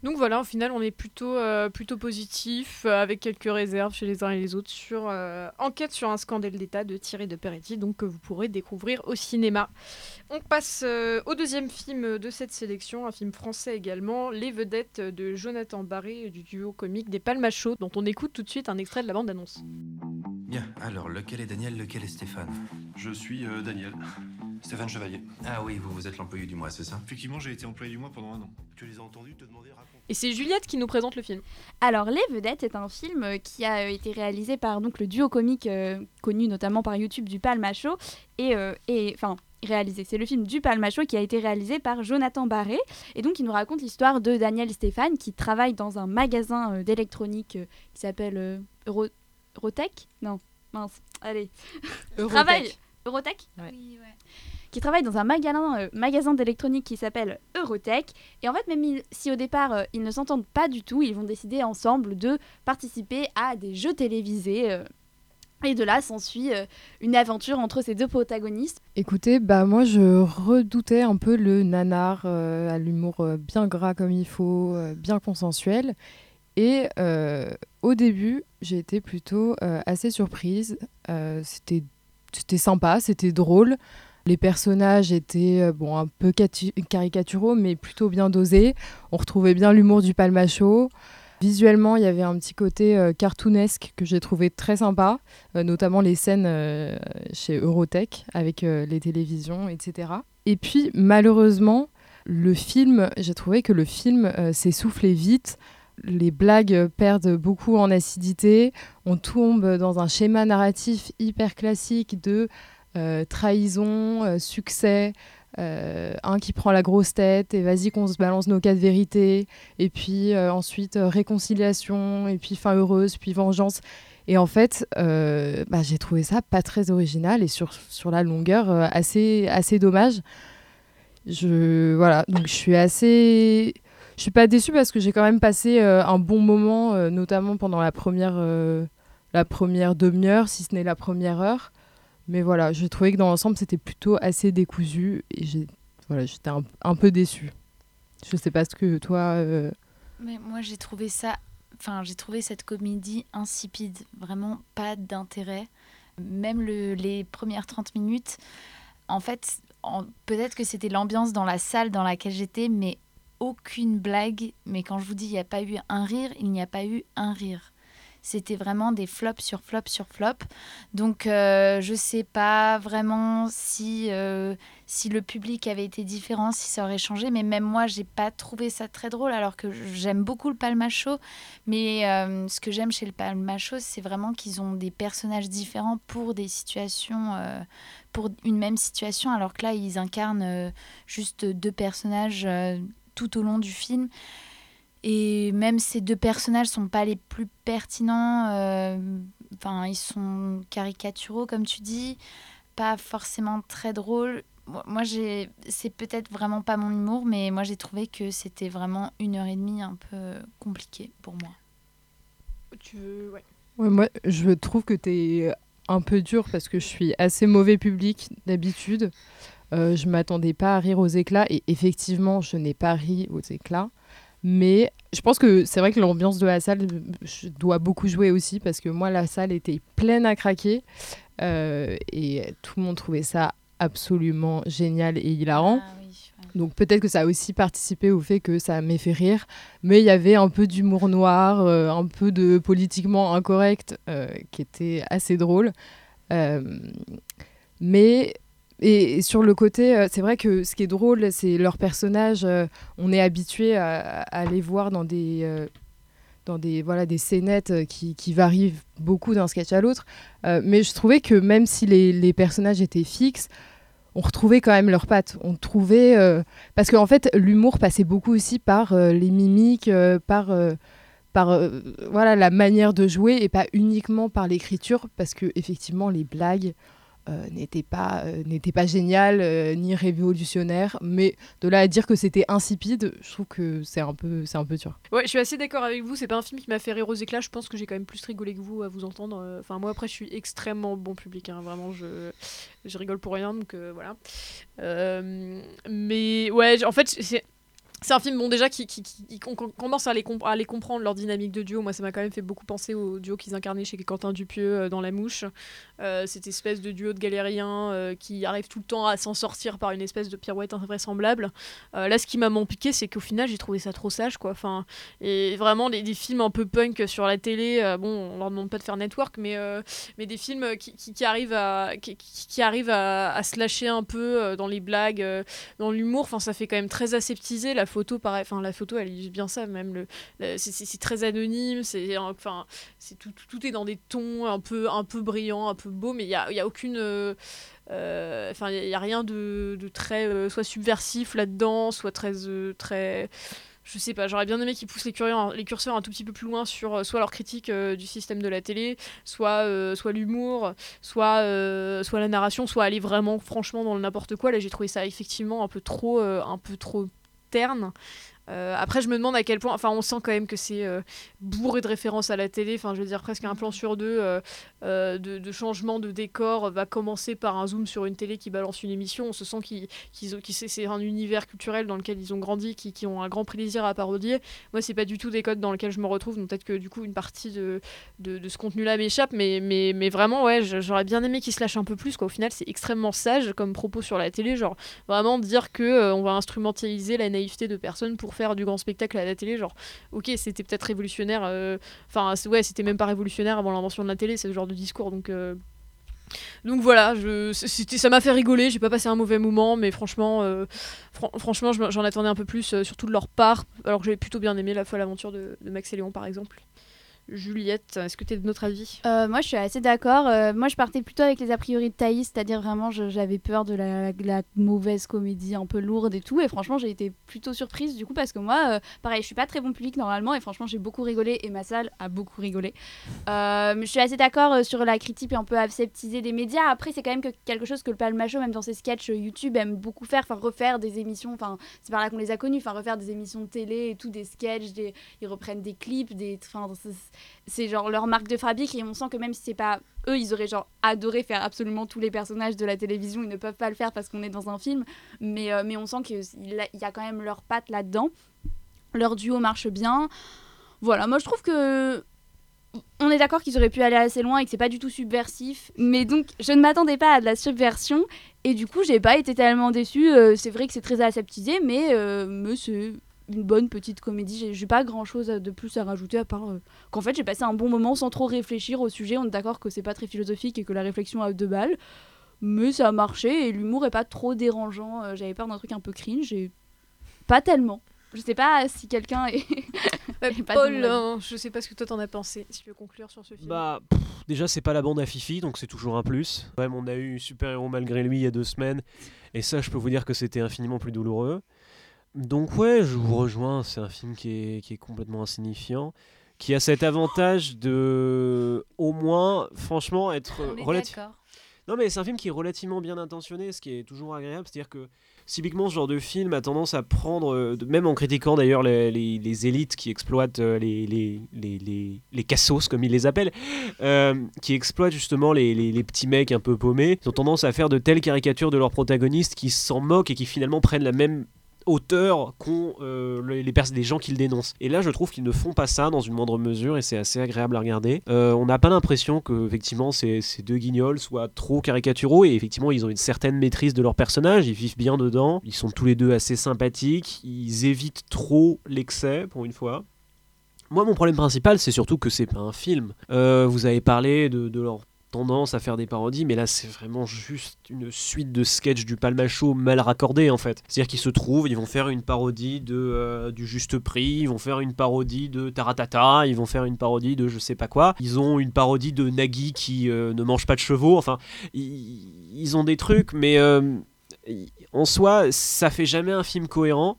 Donc voilà, au final, on est plutôt, euh, plutôt positif, euh, avec quelques réserves chez les uns et les autres, sur euh, Enquête sur un scandale d'État de Thierry de Peretti, donc que vous pourrez découvrir au cinéma. On passe au deuxième film de cette sélection, un film français également, Les Vedettes de Jonathan Barré, du duo comique des Palmachos, dont on écoute tout de suite un extrait de la bande-annonce. Bien, alors lequel est Daniel, lequel est Stéphane? Je suis Daniel. Stéphane Chevalier. Ah oui, vous, vous êtes l'employé du mois, c'est ça? Effectivement, j'ai été employé du mois pendant un an. Tu les as entendus te demander et c'est Juliette qui nous présente le film. Alors, Les Vedettes est un film euh, qui a euh, été réalisé par donc, le duo comique euh, connu notamment par YouTube du Palmacho et, et enfin réalisé. C'est le film du Palmacho qui a été réalisé par Jonathan Barré. Et donc, il nous raconte l'histoire de Daniel Stéphane qui travaille dans un magasin d'électronique qui s'appelle Eurotech Non, mince, allez. Eurotech. Eurotech Oui, ouais qui travaille dans un magasin, euh, magasin d'électronique qui s'appelle Eurotech. Et en fait, même si au départ euh, ils ne s'entendent pas du tout, ils vont décider ensemble de participer à des jeux télévisés. Euh. et de là s'ensuit une aventure entre ces deux protagonistes. Écoutez, bah moi je redoutais un peu le nanar à l'humour bien gras comme il faut, bien consensuel. Et au début, j'ai été plutôt assez surprise. c'était sympa, c'était drôle. Les personnages étaient euh, bon, un peu caricaturaux, mais plutôt bien dosés. On retrouvait bien l'humour du palmacho. Visuellement, il y avait un petit côté euh, cartoonesque que j'ai trouvé très sympa, euh, notamment les scènes chez Eurotech avec les télévisions, etc. Et puis, malheureusement, le film, j'ai trouvé que le film s'essoufflait vite. Les blagues perdent beaucoup en acidité. On tombe dans un schéma narratif hyper classique de euh, trahison, euh, succès, euh, un qui prend la grosse tête et vas-y qu'on se balance nos quatre vérités, et puis ensuite réconciliation, et puis fin heureuse, puis vengeance. Et en fait, bah, j'ai trouvé ça pas très original et sur, sur la longueur assez, assez dommage. Je, voilà, donc je suis assez. Je suis pas déçue parce que j'ai quand même passé un bon moment, notamment pendant la première, la première demi-heure, si ce n'est la première heure. Mais voilà, j'ai trouvé que dans l'ensemble, c'était plutôt assez décousu et j'ai, voilà, j'étais un, peu déçue. Je sais pas ce que toi. Euh, Mais moi, j'ai trouvé ça. Enfin, j'ai trouvé cette comédie insipide, vraiment pas d'intérêt. Même le, les premières 30 minutes, en fait, peut-être que c'était l'ambiance dans la salle dans laquelle j'étais, mais aucune blague. Mais quand je vous dis il n'y a pas eu un rire, il n'y a pas eu un rire c'était vraiment des flops sur flops sur flops. Donc euh, je sais pas vraiment si, euh, si le public avait été différent, si ça aurait changé, mais même moi j'ai pas trouvé ça très drôle alors que j'aime beaucoup le Palmacho. Mais euh, ce que j'aime chez le Palmacho, c'est vraiment qu'ils ont des personnages différents pour des situations, pour une même situation, alors que là ils incarnent juste deux personnages tout au long du film. Et même ces deux personnages sont pas les plus pertinents. Euh, enfin, ils sont caricaturaux, comme tu dis, pas forcément très drôles. Moi, j'ai, c'est peut-être vraiment pas mon humour, mais moi j'ai trouvé que c'était vraiment une heure et demie un peu compliqué pour moi. Tu veux, ouais. ouais. Moi, je trouve que tu es un peu dur parce que je suis assez mauvais public d'habitude. Euh, je m'attendais pas à rire aux éclats et effectivement, je n'ai pas ri aux éclats. Mais je pense que c'est vrai que l'ambiance de la salle doit beaucoup jouer aussi parce que moi, la salle était pleine à craquer euh, et tout le monde trouvait ça absolument génial et hilarant. Ah Donc peut-être que ça a aussi participé au fait que ça m'ait fait rire, mais il y avait un peu d'humour noir, euh, un peu de politiquement incorrect euh, qui était assez drôle. mais et, sur le côté, euh, c'est vrai que ce qui est drôle, c'est leurs personnages. Euh, on est habitué à, les voir dans des, euh, dans des, voilà, des scénettes qui, varient beaucoup d'un sketch à l'autre. mais je trouvais que même si les, personnages étaient fixes, on retrouvait quand même leurs pattes. On trouvait parce qu'en fait l'humour passait beaucoup aussi par les mimiques, par par voilà la manière de jouer et pas uniquement par l'écriture parce que effectivement les blagues n'était pas, euh, n'était pas génial euh, ni révolutionnaire, mais de là à dire que c'était insipide, je trouve que c'est un peu, c'est un peu dur. Ouais, je suis assez d'accord avec vous. C'est pas un film qui m'a fait rire aux éclats. Je pense que j'ai quand même plus rigolé que vous à vous entendre. Enfin, moi après, je suis extrêmement bon public. Hein. Vraiment, je, je rigole pour rien, donc voilà. mais ouais, en fait, c'est c'est un film bon déjà qui, commence à les, comprendre leur dynamique de duo. Moi ça m'a quand même fait beaucoup penser au duo qu'ils incarnaient chez Quentin Dupieux euh, dans La Mouche. Euh, cette espèce de duo de galériens euh, qui arrive tout le temps à s'en sortir par une espèce de pirouette invraisemblable. Là ce qui m'a piqué c'est qu'au final j'ai trouvé ça trop sage quoi. Enfin et vraiment des, films un peu punk sur la télé bon on leur demande pas de faire network mais mais des films qui, arrivent à qui, arrivent à, se lâcher un peu dans les blagues dans l'humour. Enfin ça fait quand même très aseptisé la photo, pareil, enfin la photo, elle illustre bien ça, même le, c'est très anonyme, c'est enfin c'est tout, tout, est dans des tons un peu un peu brillants, un peu beaux, mais il y a, y a aucune euh, enfin il y, a rien de, de très euh, soit subversif là-dedans, soit très très je sais pas, j'aurais bien aimé qu'ils poussent les, curseurs, les curseurs un tout petit peu plus loin sur euh, soit leur critique du système de la télé, soit, soit l'humour, soit, soit la narration, soit aller vraiment franchement dans le n'importe quoi. Là, j'ai trouvé ça effectivement un peu trop, un peu trop terne. Euh, après, je me demande à quel point. Enfin, on sent quand même que c'est euh, bourré de références à la télé. Enfin, je veux dire, presque un plan sur deux euh, de, changement de décor va commencer par un zoom sur une télé qui balance une émission. On se sent qu'ils, c'est un univers culturel dans lequel ils ont grandi, qui, ont un grand plaisir à parodier. Moi, c'est pas du tout des codes dans lesquels je me retrouve. Donc, peut-être que du coup, une partie de, de, ce contenu-là m'échappe. Mais, mais, mais vraiment, ouais, j'aurais bien aimé qu'ils se lâchent un peu plus. Quoi. Au final, c'est extrêmement sage comme propos sur la télé. Genre, vraiment dire que on va instrumentaliser la naïveté de personnes pour faire du grand spectacle à la télé. Genre, ok, c'était peut-être révolutionnaire. Euh, enfin, ouais, c'était même pas révolutionnaire avant l'invention de la télé, ce genre discours. Donc. Euh, donc voilà, je, ça m'a fait rigoler, j'ai pas passé un mauvais moment, mais franchement, euh, franchement j'en attendais un peu plus, surtout de leur part, alors que j'avais plutôt bien aimé la folle aventure de Max et Léon par exemple. Juliette, est-ce que tu es de notre avis? Euh, Moi, je suis assez d'accord. Euh, moi, je partais plutôt avec les a priori de Thaïs, c'est-à-dire vraiment, j'avais peur de la, mauvaise comédie un peu lourde et tout. Et franchement, j'ai été plutôt surprise du coup, parce que moi, euh, pareil, je suis pas très bon public normalement, et franchement, j'ai beaucoup rigolé, et ma salle a beaucoup rigolé. je suis assez d'accord sur la critique un peu aseptisée des médias. Après, c'est quand même que quelque chose que le Palmacho, même dans ses sketchs YouTube, aime beaucoup faire, enfin, refaire des émissions, enfin, c'est par là qu'on les a connus, enfin, refaire des émissions de télé et tout, des sketchs, ils reprennent des clips, des c'est genre leur marque de fabrique et on sent que même si c'est pas eux, ils auraient genre adoré faire absolument tous les personnages de la télévision, ils ne peuvent pas le faire parce qu'on est dans un film, mais, euh, mais on sent qu'il y a quand même leur patte là-dedans. Leur duo marche bien. Voilà, moi je trouve que on est d'accord qu'ils auraient pu aller assez loin et que c'est pas du tout subversif, mais donc je ne m'attendais pas à de la subversion et du coup j'ai pas été tellement déçue. Euh, c'est vrai que c'est très aseptisé, mais, euh, mais une bonne petite comédie. J'ai pas grand chose de plus à rajouter à part euh, qu'en fait j'ai passé un bon moment sans trop réfléchir au sujet. On est d'accord que c'est pas très philosophique et que la réflexion a deux balles, mais ça a marché et l'humour est pas trop dérangeant. Euh, j'avais peur d'un truc un peu cringe et pas tellement. Je sais pas si quelqu'un est. Paul, hein, je sais pas ce que toi t'en as pensé. Si tu veux conclure sur ce film. Bah, déjà, c'est pas la bande à Fifi, donc c'est toujours un plus. Même, on a eu Super Héros malgré lui il y a deux semaines, et ça, je peux vous dire que c'était infiniment plus douloureux. Donc ouais, je vous rejoins, c'est un film qui est, qui est complètement insignifiant, qui a cet avantage de au moins, franchement, être relativement... Non mais c'est un film qui est relativement bien intentionné, ce qui est toujours agréable, c'est-à-dire que typiquement ce genre de film a tendance à prendre, euh, même en critiquant d'ailleurs les, les, élites qui exploitent euh, les, les, les, les, cassos comme ils les appellent, euh, qui exploitent justement les, les, petits mecs un peu paumés, ils ont tendance à faire de telles caricatures de leurs protagonistes qui s'en moquent et qui finalement prennent la même hauteur qu'ont euh, les, les, gens qui le dénoncent. Et là, je trouve qu'ils ne font pas ça dans une moindre mesure et c'est assez agréable à regarder. Euh, on n'a pas l'impression que effectivement ces, ces, deux guignols soient trop caricaturaux et effectivement ils ont une certaine maîtrise de leur personnage, ils vivent bien dedans, ils sont tous les deux assez sympathiques, ils évitent trop l'excès pour une fois. Moi, mon problème principal, c'est surtout que c'est pas un film. Euh, vous avez parlé de, de leur tendance à faire des parodies, mais là c'est vraiment juste une suite de sketchs du Palmacho mal raccordés en fait. C'est-à-dire qu'ils se trouvent, ils vont faire une parodie de euh, du juste prix, ils vont faire une parodie de Taratata, ils vont faire une parodie de je sais pas quoi. Ils ont une parodie de Nagui qui euh, ne mange pas de chevaux. Enfin, ils, ont des trucs, mais euh, en soi, ça fait jamais un film cohérent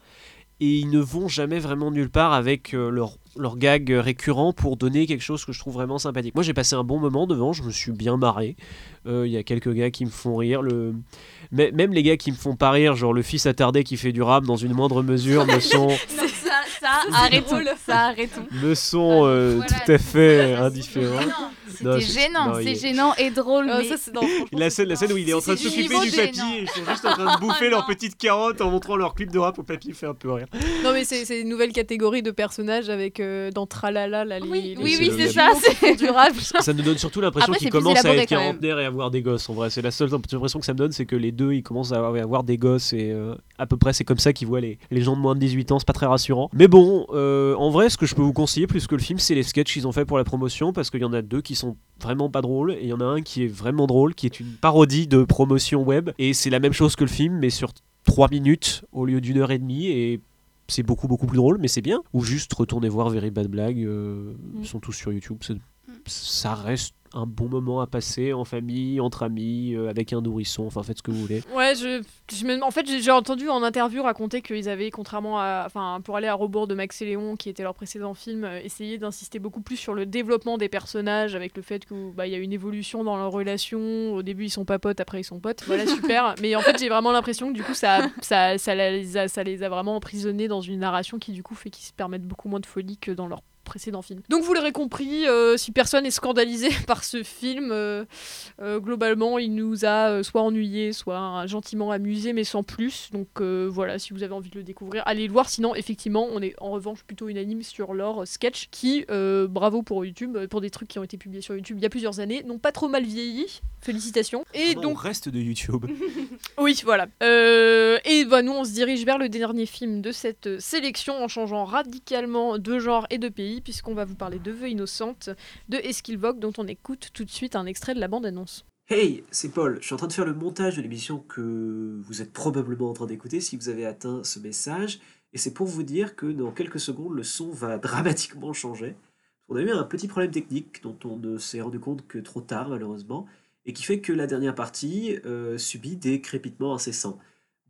et ils ne vont jamais vraiment nulle part avec euh, leur leur gag récurrent pour donner quelque chose que je trouve vraiment sympathique. Moi j'ai passé un bon moment devant, je me suis bien marré. Euh, Il y a quelques gars qui me font rire. Le... Mais, même les gars qui me font pas rire, genre le fils attardé qui fait du rap dans une moindre mesure, me sont, ça, ça, arrêtons. Ça, arrêtons. me sont euh, Voilà, tout à fait indifférents. C'était gênant, c'est est- gênant et drôle. Euh, mais... ça, non, La scène, la scène où il est en train de s'occuper du du papy et ils sont juste en train de bouffer Oh leurs petites carottes en montrant leur clip de rap au papy, il fait un peu rire. Non mais c'est c'est une nouvelle catégorie de personnages avec euh, dans Tralala là, Oui, les oui, c'est oui, ça. c'est- du rap. Ça nous donne surtout l'impression qu'ils commencent à être quarantenaires et avoir des gosses. En vrai, c'est la seule impression que ça me donne, c'est que les deux, ils commencent à avoir des gosses et euh, à peu près c'est comme ça qu'ils voient les, les gens de moins de 18 ans. C'est pas très rassurant. Mais bon, euh, en vrai, ce que je peux vous conseiller plus que le film, c'est les sketchs qu'ils ont fait pour la promotion parce qu'il y en a deux qui sont vraiment pas drôles et il y en a un qui est vraiment drôle, qui est une parodie de promotion web et c'est la même chose que le film, mais sur 3 minutes au lieu d'une heure et demie et c'est beaucoup beaucoup plus drôle mais c'est bien. Ou juste retourner voir Very Bad Blague euh, ils sont tous sur YouTube c'est- ça reste un bon moment à passer en famille entre amis euh, avec un nourrisson enfin faites ce que vous voulez Ouais, je, je me- en fait, j'ai entendu en interview raconter qu'ils avaient, contrairement à. Enfin, pour aller à rebours de Max et Léon, qui était leur précédent film, euh, essayé d'insister beaucoup plus sur le développement des personnages, avec le fait qu'il bah, il y a une évolution dans leur relation. Au début, ils sont pas potes, après, ils sont potes. Voilà, super. Mais en fait, j'ai vraiment l'impression que du coup, ça, ça, ça, les a, ça les a vraiment emprisonnés dans une narration qui, du coup, fait qu'ils se permettent beaucoup moins de folie que dans leur précédent film. Donc vous l'aurez compris, euh, si personne est scandalisé par ce film, euh, euh, globalement il nous a soit ennuyé, soit gentiment amusé, mais sans plus. Donc voilà, si vous avez envie de le découvrir, allez le voir. Sinon, effectivement, on est en revanche plutôt unanime sur leur sketch qui, bravo pour YouTube, pour des trucs qui ont été publiés sur YouTube il y a plusieurs années, n'ont pas trop mal vieilli. Félicitations. Et Comment donc on reste de YouTube oui, voilà. Et bah, nous, on se dirige vers le dernier film de cette sélection en changeant radicalement de genre et de pays, puisqu'on va vous parler de Vœux innocente de Eskilvog, dont on écoute tout de suite un extrait de la bande-annonce. Hey, c'est Paul. Je suis en train de faire le montage de l'émission que vous êtes probablement en train d'écouter si vous avez atteint ce message. Et c'est pour vous dire que dans quelques secondes, le son va dramatiquement changer. On a eu un petit problème technique dont on ne s'est rendu compte que trop tard, malheureusement, et qui fait que la dernière partie euh, subit des crépitements incessants.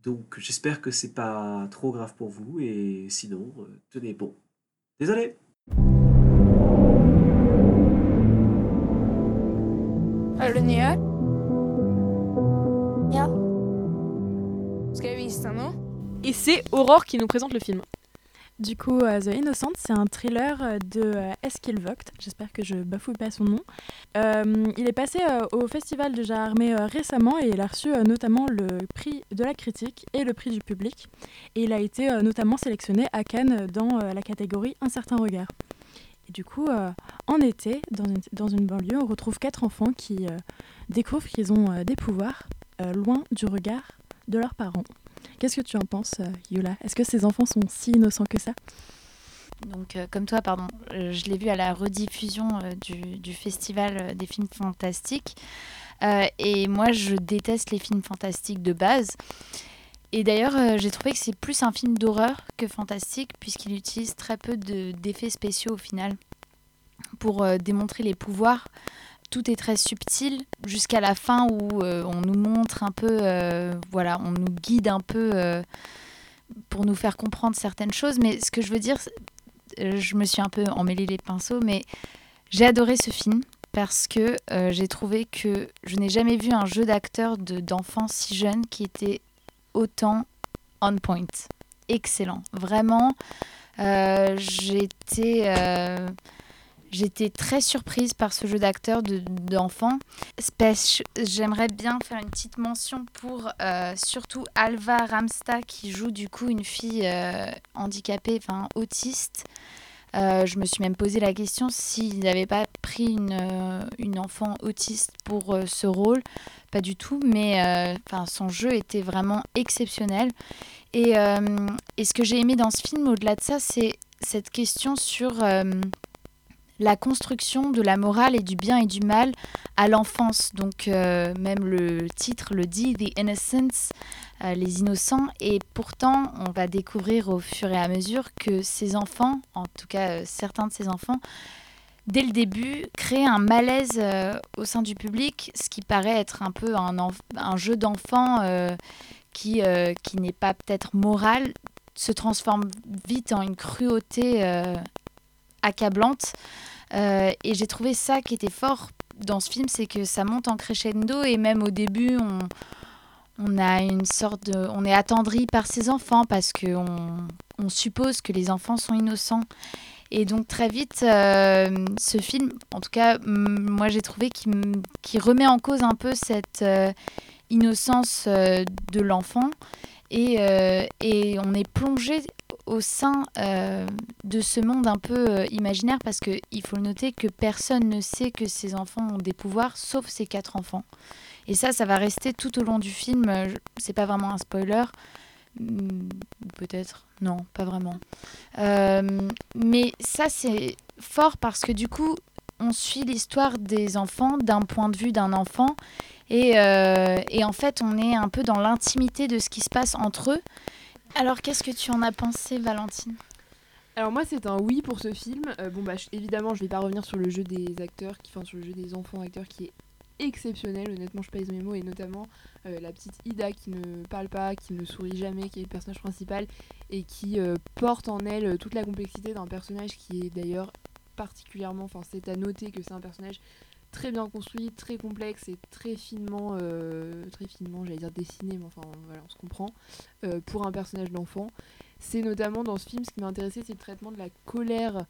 Donc j'espère que c'est pas trop grave pour vous, et sinon, euh, tenez bon. Désolé! Är du ner? Ja. Ska jag visa nu? Et c'est Aurore qui nous présente le film. Du coup, euh, The Innocent, c'est un thriller euh, de euh, Eskil Vogt. J'espère que je bafoue pas son nom. Il est passé au Festival de Jarmé euh, récemment et il a reçu notamment le prix de la critique et le prix du public. Et il a été notamment sélectionné à Cannes dans la catégorie Un certain regard. Et du coup, en été, dans une, banlieue, on retrouve quatre enfants qui découvrent qu'ils ont des pouvoirs loin du regard de leurs parents. Qu'est-ce que tu en penses, euh, Yola? Est-ce que ces enfants sont si innocents que ça? Donc, euh, comme toi, pardon, euh, je l'ai vu à la rediffusion du, festival des films fantastiques. Et moi, je déteste les films fantastiques de base. Et d'ailleurs, j'ai trouvé que c'est plus un film d'horreur que fantastique, puisqu'il utilise très peu de- d'effets spéciaux au final pour démontrer les pouvoirs. Tout est très subtil jusqu'à la fin où euh, on nous montre un peu, euh, voilà, on nous guide un peu euh, pour nous faire comprendre certaines choses. Mais ce que je veux dire, je me suis un peu emmêlé les pinceaux, mais j'ai adoré ce film parce que j'ai trouvé que je n'ai jamais vu un jeu d'acteur de- d'enfants si jeunes qui était autant on point. Excellent. Vraiment, j'étais j'étais très surprise par ce jeu d'acteur de- d'enfants. Spèche- J'aimerais bien faire une petite mention pour euh, surtout Alva Ramsta qui joue du coup une fille euh, handicapée, enfin autiste. Euh, je me suis même posé la question s'il n'avait pas pris une, une enfant autiste pour ce rôle. Pas du tout, mais son jeu était vraiment exceptionnel. Et, ce que j'ai aimé dans ce film, au-delà de ça, c'est cette question sur la construction de la morale et du bien et du mal à l'enfance. Donc euh, même le titre le dit, The Innocents, euh, les innocents. Et pourtant, on va découvrir au fur et à mesure que ces enfants, en tout cas euh, certains de ces enfants, dès le début, créent un malaise au sein du public, ce qui paraît être un peu un, jeu d'enfant qui, qui n'est pas peut-être morale se transforme vite en une cruauté accablante. Euh, et j'ai trouvé ça qui était fort dans ce film, c'est que ça monte en crescendo et même au début, on, on a une sorte de, on est attendri par ces enfants parce que on, on suppose que les enfants sont innocents. Et donc très vite, euh, ce film, en tout cas, moi j'ai trouvé qu'il remet en cause un peu cette euh, innocence de l'enfant. Et, et on est plongé au sein euh, de ce monde un peu euh, imaginaire parce qu'il faut noter que personne ne sait que ces enfants ont des pouvoirs sauf ces quatre enfants. Et ça, ça va rester tout au long du film. C'est pas vraiment un spoiler. Hmm, Peut-être. Non, pas vraiment. Euh, mais ça, c'est fort parce que du coup, on suit l'histoire des enfants d'un point de vue d'un enfant. Et, et en fait, on est un peu dans l'intimité de ce qui se passe entre eux. Alors, qu'est-ce que tu en as pensé, Valentine? Alors moi c'est un oui pour ce film. Euh, bon bah évidemment je vais pas revenir sur le jeu des acteurs, enfin sur le jeu des enfants acteurs qui est exceptionnel. Honnêtement je pèse mes mots et notamment euh, la petite Ida qui ne parle pas, qui ne sourit jamais, qui est le personnage principal et qui euh, porte en elle toute la complexité d'un personnage qui est d'ailleurs particulièrement, enfin c'est à noter que c'est un personnage très bien construit, très complexe et très finement, euh, très finement, j'allais dire dessiné, mais enfin voilà, on se comprend, euh, pour un personnage d'enfant. C'est notamment dans ce film, ce qui m'a intéressé, c'est le traitement de la colère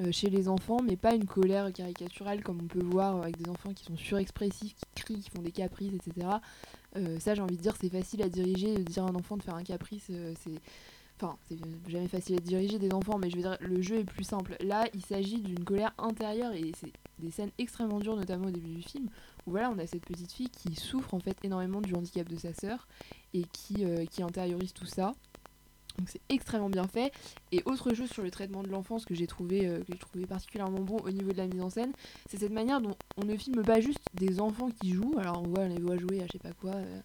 euh, chez les enfants, mais pas une colère caricaturale comme on peut voir avec des enfants qui sont surexpressifs, qui crient, qui font des caprices, etc. Ça, j'ai envie de dire, c'est facile à diriger, de dire à un enfant de faire un caprice, c'est. Enfin, c'est jamais facile à diriger des enfants, mais je veux dire, le jeu est plus simple. Là, il s'agit d'une colère intérieure et c'est des scènes extrêmement dures, notamment au début du film, où voilà, on a cette petite fille qui souffre en fait énormément du handicap de sa sœur et qui, euh, intériorise tout ça. Donc c'est extrêmement bien fait. Et autre chose sur le traitement de l'enfance que j'ai trouvé, euh, trouvé particulièrement bon au niveau de la mise en scène, c'est cette manière dont on ne filme pas juste des enfants qui jouent. Alors on voit, on les voit jouer à je sais pas quoi, euh,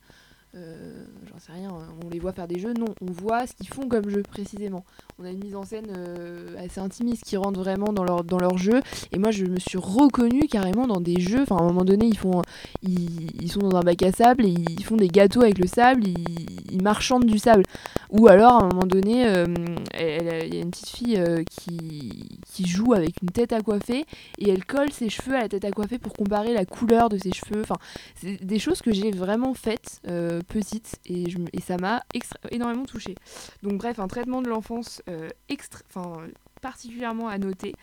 euh, j'en sais rien, on les voit faire des jeux. Non, on voit ce qu'ils font comme jeu précisément. On a une mise en scène euh, assez intimiste qui rentre vraiment dans leur, dans leur jeu. Et moi je me suis reconnue carrément dans des jeux. Enfin à un moment donné ils font, ils, ils sont dans un bac à sable et ils font des gâteaux avec le sable, ils, ils marchandent du sable. Ou alors, à un moment donné, euh, il y a une petite fille euh, qui, joue avec une tête à coiffer et elle colle ses cheveux à la tête à coiffer pour comparer la couleur de ses cheveux. Enfin, c'est des choses que j'ai vraiment faites euh, petite et, et ça m'a énormément touchée. Donc, bref, un traitement de l'enfance extra- particulièrement à noter.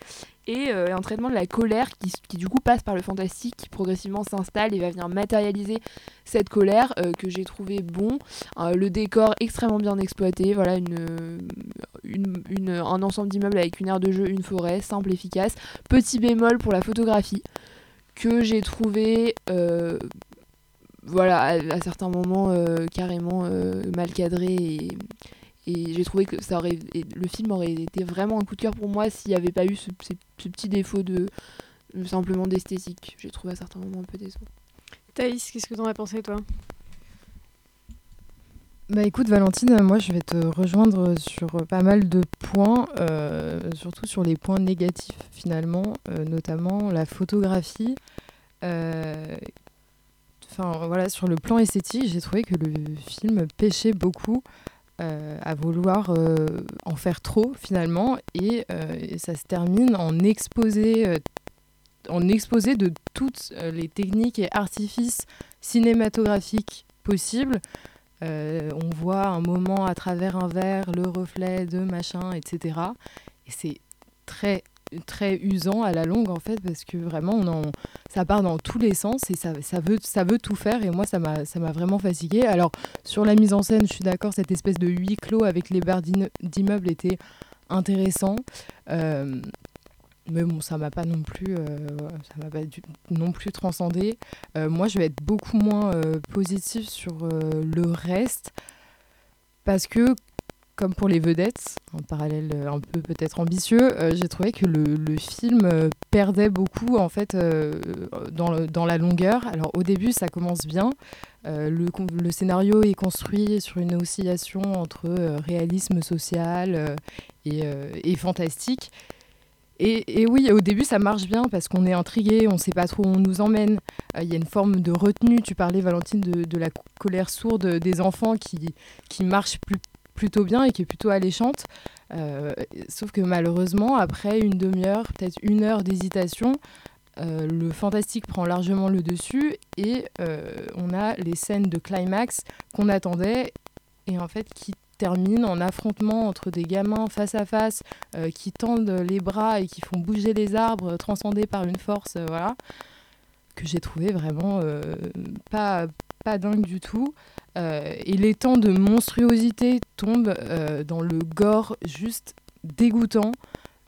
Et euh, un traitement de la colère qui, du coup passe par le fantastique qui progressivement s'installe et va venir matérialiser cette colère euh, que j'ai trouvé bon. Euh, le décor extrêmement bien exploité voilà une, une, un ensemble d'immeubles avec une aire de jeu une forêt simple efficace. Petit bémol pour la photographie que j'ai trouvé voilà à, à certains moments carrément mal cadré et, et j'ai trouvé que ça aurait et le film aurait été vraiment un coup de cœur pour moi s'il n'y avait pas eu ce, ce- ce petit défaut de de simplement d'esthétique. J'ai trouvé à certains moments un peu décevant. Thaïs, qu'est-ce que t'en as pensé toi? Bah écoute Valentine, moi je vais te rejoindre sur pas mal de points, euh, surtout sur les points négatifs finalement, euh, notamment la photographie. Euh, Enfin voilà, sur le plan esthétique, j'ai trouvé que le film pêchait beaucoup euh, à vouloir euh, en faire trop finalement, et, euh, et ça se termine en exposé, en exposé de toutes les techniques et artifices cinématographiques possibles. On voit un moment à travers un verre, le reflet de machin, etc. Et c'est très très usant à la longue en fait parce que vraiment on en, ça part dans tous les sens et ça, veut, tout faire et moi ça m'a vraiment fatigué alors sur la mise en scène je suis d'accord cette espèce de huis clos avec les barres d'immeubles était intéressant Euh, mais bon, ça m'a pas non plus, euh, ça m'a pas non plus transcendé. Euh, moi, je vais être beaucoup moins positive sur le reste parce que, comme pour les vedettes, un parallèle euh, un peu peut-être ambitieux, euh, j'ai trouvé que le, film euh, perdait beaucoup en fait dans, la longueur. Alors au début, ça commence bien. Le, scénario est construit sur une oscillation entre réalisme social et, fantastique. Et, oui, au début, ça marche bien parce qu'on est intrigué, on sait pas trop où on nous emmène. Il y a une forme de retenue. Tu parlais, Valentine, de, la colère sourde des enfants qui, qui marche plus- plutôt bien et qui est plutôt alléchante. Euh, sauf que malheureusement, après une demi-heure, peut-être une heure d'hésitation, euh, le fantastique prend largement le dessus et euh, on a les scènes de climax qu'on attendait et en fait qui terminent en affrontement entre des gamins face à face qui tendent les bras et qui font bouger les arbres transcendés par une force voilà que j'ai trouvé vraiment pas pas dingue du tout. Euh, et les temps de monstruosité tombent euh, dans le gore juste dégoûtant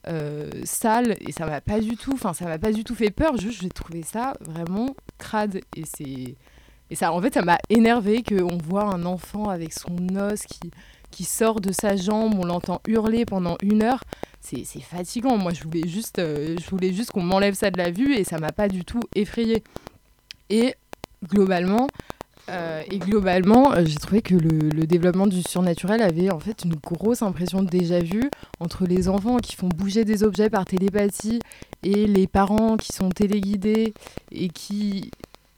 euh, sale et ça m'a pas du tout enfin ça m'a pas du tout fait peur. Juste j'ai trouvé ça vraiment crade. Et c'est et ça en fait ça m'a énervé qu'on voit un enfant avec son os qui qui sort de sa jambe. On l'entend hurler pendant une heure. C'est fatigant. Moi je voulais juste je voulais juste qu'on m'enlève ça de la vue et ça m'a pas du tout effrayé et globalement euh, et globalement, euh, j'ai trouvé que le, développement du surnaturel avait en fait une grosse impression de déjà vu entre les enfants qui font bouger des objets par télépathie et les parents qui sont téléguidés et qui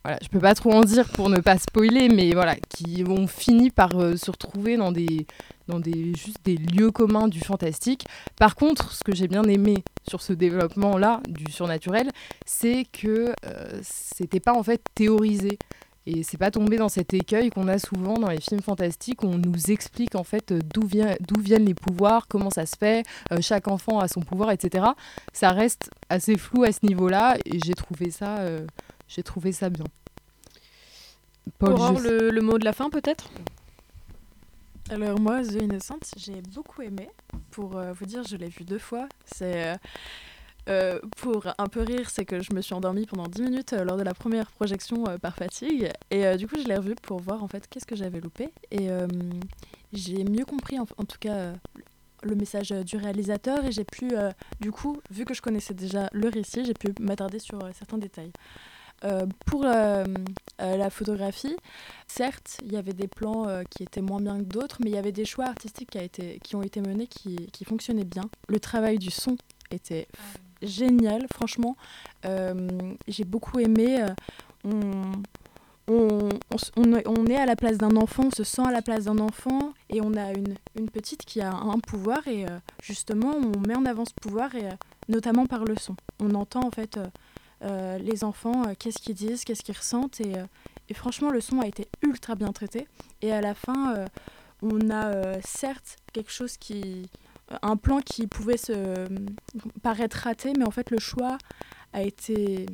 voilà, je peux pas trop en dire pour ne pas spoiler, mais voilà, qui ont fini par euh, se retrouver dans des dans des juste des lieux communs du fantastique. Par contre, ce que j'ai bien aimé sur ce développement-là du surnaturel, c'est que c'était pas en fait théorisé. Et c'est pas tombé dans cet écueil qu'on a souvent dans les films fantastiques où on nous explique en fait d'où vient, d'où viennent les pouvoirs, comment ça se fait, euh, chaque enfant a son pouvoir, etc. Ça reste assez flou à ce niveau-là et j'ai trouvé ça, euh, j'ai trouvé ça bien. Paul, Aurore, je- le, le mot de la fin peut-être? Alors moi, The Innocent, j'ai beaucoup aimé. Pour euh, vous dire, je l'ai vu deux fois. C'est euh, pour un peu rire, c'est que je me suis endormie pendant 10 minutes euh, lors de la première projection euh, par fatigue. Et du coup, je l'ai revu pour voir en fait qu'est-ce que j'avais loupé. Et j'ai mieux compris en, tout cas le message du réalisateur et j'ai pu, du coup, vu que je connaissais déjà le récit, j'ai pu m'attarder sur certains détails. Pour la photographie, certes, il y avait des plans qui étaient moins bien que d'autres, mais il y avait des choix artistiques qui, ont été menés qui, fonctionnaient bien. Le travail du son était f- génial, franchement. Euh, J'ai beaucoup aimé. euh, on, on, est- à la place d'un enfant, on se sent à la place d'un enfant, et on a une, petite qui a un pouvoir, et euh, justement, on met en avant ce pouvoir, et notamment par le son. On entend en fait les enfants, qu'est-ce qu'ils disent, qu'est-ce qu'ils ressentent, et, franchement, le son a été ultra bien traité. Et à la fin, on a certes quelque chose qui. Un plan qui pouvait se paraître raté, mais en fait, le choix a été.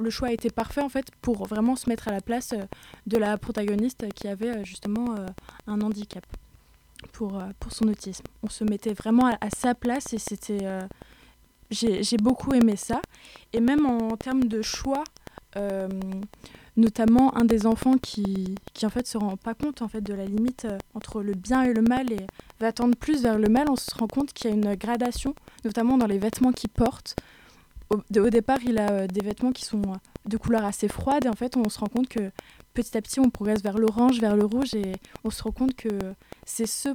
Le choix a été parfait en fait pour vraiment se mettre à la place euh, de la protagoniste qui avait euh, justement euh, un handicap pour, son autisme. On se mettait vraiment à, sa place et c'était. j'ai beaucoup aimé ça. Et même en termes de choix, notamment un des enfants qui, qui en fait se rend pas compte en fait de la limite euh, entre le bien et le mal et va tendre plus vers le mal, on se rend compte qu'il y a une gradation, notamment dans les vêtements qu'il porte. Au, départ, il a euh, des vêtements qui sont euh, de couleur assez froide et en fait, on se rend compte que petit à petit, on progresse vers l'orange, vers le rouge et on se rend compte que c'est ce,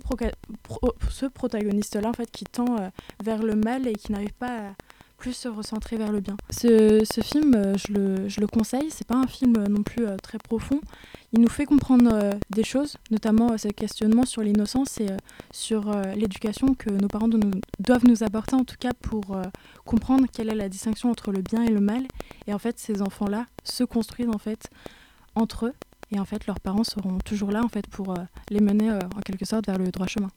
ce protagoniste-là en fait qui tend vers le mal et qui n'arrive pas à plus se recentrer vers le bien. Ce, film, euh, je le, je le conseille, c'est pas un film euh, non plus euh, très profond. Il nous fait comprendre des choses, notamment ce questionnement sur l'innocence et sur l'éducation que nos parents doivent nous apporter, en tout cas pour comprendre quelle est la distinction entre le bien et le mal. Et en fait, ces enfants-là se construisent en fait entre eux. Et en fait, leurs parents seront toujours là en fait pour les mener en quelque sorte vers le droit chemin.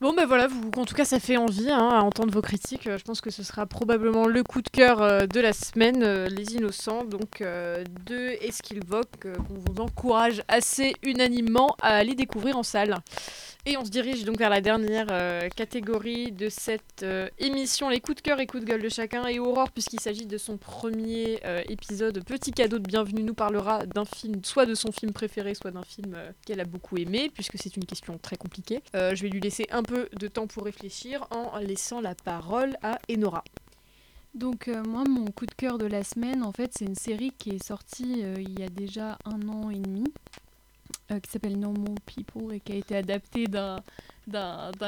Bon ben voilà, vous, en tout cas ça fait envie hein, à entendre vos critiques. Euh, Je pense que ce sera probablement le coup de cœur euh, de la semaine, euh, Les Innocents, donc euh, de Esquilvoc, euh, qu'on vous encourage assez unanimement à aller découvrir en salle. Et on se dirige donc vers la dernière euh, catégorie de cette euh, émission, les coups de cœur et coups de gueule de chacun. Et Aurore, puisqu'il s'agit de son premier euh, épisode, petit cadeau de bienvenue, nous parlera d'un film, soit de son film préféré, soit d'un film qu'elle a beaucoup aimé, puisque c'est une question très compliquée. Je vais lui laisser un peu de temps pour réfléchir en laissant la parole à Enora. Donc moi, mon coup de cœur de la semaine, en fait, c'est une série qui est sortie il y a déjà un an et demi, euh, qui s'appelle Normal People et qui a été adaptée d'un,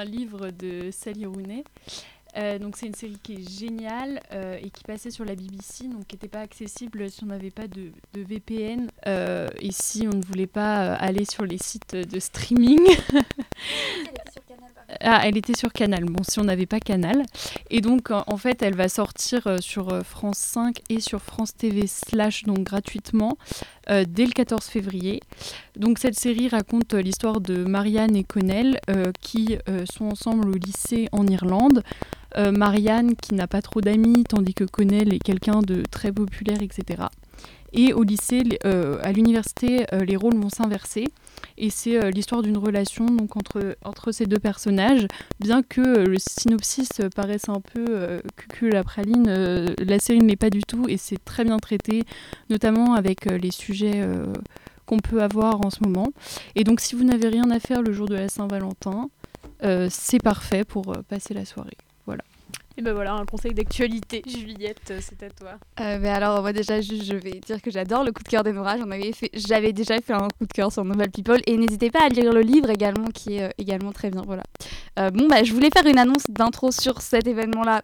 livre de Sally Rooney. Euh, donc c'est une série qui est géniale euh, et qui passait sur la BBC, donc qui n'était pas accessible si on n'avait pas de, VPN et si on ne voulait pas aller sur les sites de streaming. Ah, elle était sur Canal. Bon, si on n'avait pas Canal. Et donc, en fait, elle va sortir euh, sur euh, France 5 et sur France TV slash, donc gratuitement, euh, dès le 14 février. Donc, cette série raconte l'histoire de Marianne et Connell qui sont ensemble au lycée en Irlande. Marianne qui n'a pas trop d'amis, tandis que Connell est quelqu'un de très populaire, etc. Et au lycée, euh, à l'université, euh, les rôles vont s'inverser. Et c'est euh, l'histoire d'une relation donc, entre, ces deux personnages. Bien que le synopsis paraisse un peu cucul la praline, la série ne l'est pas du tout et c'est très bien traité, notamment avec les sujets qu'on peut avoir en ce moment. Et donc, si vous n'avez rien à faire le jour de la Saint-Valentin, c'est parfait pour passer la soirée. Et ben voilà, un conseil d'actualité. Juliette, c'est à toi. Euh, mais alors, moi, déjà, juste, je vais dire que j'adore le coup de cœur des Nora. J'avais déjà fait un coup de cœur sur Novel People. Et n'hésitez pas à lire le livre également, qui est euh, également très bien. Voilà. Euh, bon, bah, je voulais faire une annonce d'intro sur cet événement-là.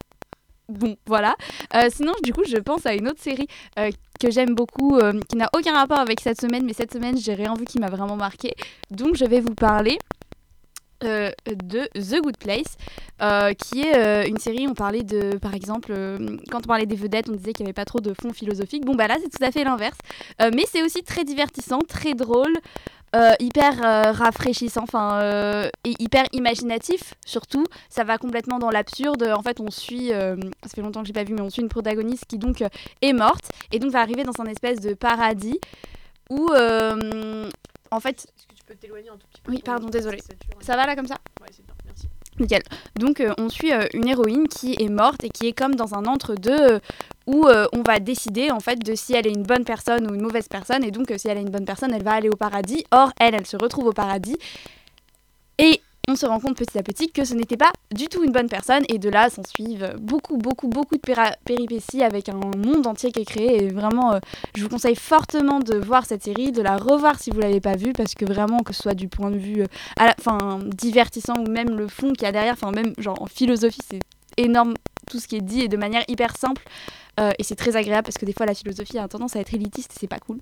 Bon, voilà. Euh, sinon, du coup, je pense à une autre série euh, que j'aime beaucoup, euh, qui n'a aucun rapport avec cette semaine, mais cette semaine, j'ai rien vu qui m'a vraiment marqué. Donc, je vais vous parler euh, de The Good Place, euh, qui est euh, une série, on parlait de, par exemple, quand on parlait des vedettes, on disait qu'il n'y avait pas trop de fond philosophique. Bon, bah là, c'est tout à fait l'inverse. Mais c'est aussi très divertissant, très drôle, hyper rafraîchissant, enfin, et hyper imaginatif, surtout. Ça va complètement dans l'absurde. En fait, on suit, ça fait longtemps que j'ai pas vu, mais on suit une protagoniste qui donc est morte, et donc va arriver dans un espèce de paradis où, en fait... Est-ce que tu peux t'éloigner un tout petit peu Oui, pardon, désolé. Ça va là comme ça Ouais, c'est bien, merci. Nickel. Donc euh, on suit euh, une héroïne qui est morte et qui est comme dans un entre-deux euh, où on va décider en fait de si elle est une bonne personne ou une mauvaise personne et donc si elle est une bonne personne elle va aller au paradis. Or elle elle se retrouve au paradis et on se rend compte petit à petit que ce n'était pas du tout une bonne personne. Et de là s'en suivent beaucoup beaucoup beaucoup de péripéties avec un monde entier qui est créé. Et vraiment euh, je vous conseille fortement de voir cette série, de la revoir si vous l'avez pas vue parce que vraiment que ce soit du point de vue euh, divertissant ou même le fond qu'il y a derrière, enfin même genre en philosophie c'est énorme tout ce qui est dit et de manière hyper simple. Euh, et c'est très agréable parce que des fois la philosophie a tendance à être élitiste et c'est pas cool.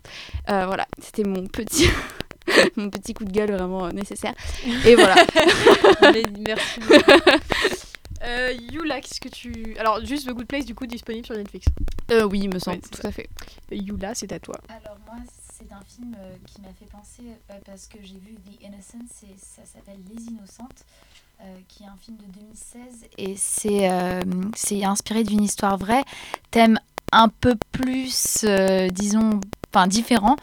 Voilà, c'était mon petit mon petit coup de gueule vraiment euh, nécessaire. Et voilà. Merci. beaucoup. Euh, Yula, qu'est-ce que tu. Alors, juste The Good Place, du coup, disponible sur Netflix. Euh, oui, il me semble, Ouais, tout à fait. Yula, c'est à toi. Alors moi, c'est un film euh, qui m'a fait penser euh, parce que j'ai vu The Innocents et ça s'appelle Les Innocentes, euh, qui est un film de 2016 et c'est euh, c'est inspiré d'une histoire vraie, thème un peu plus, euh, disons, enfin différent.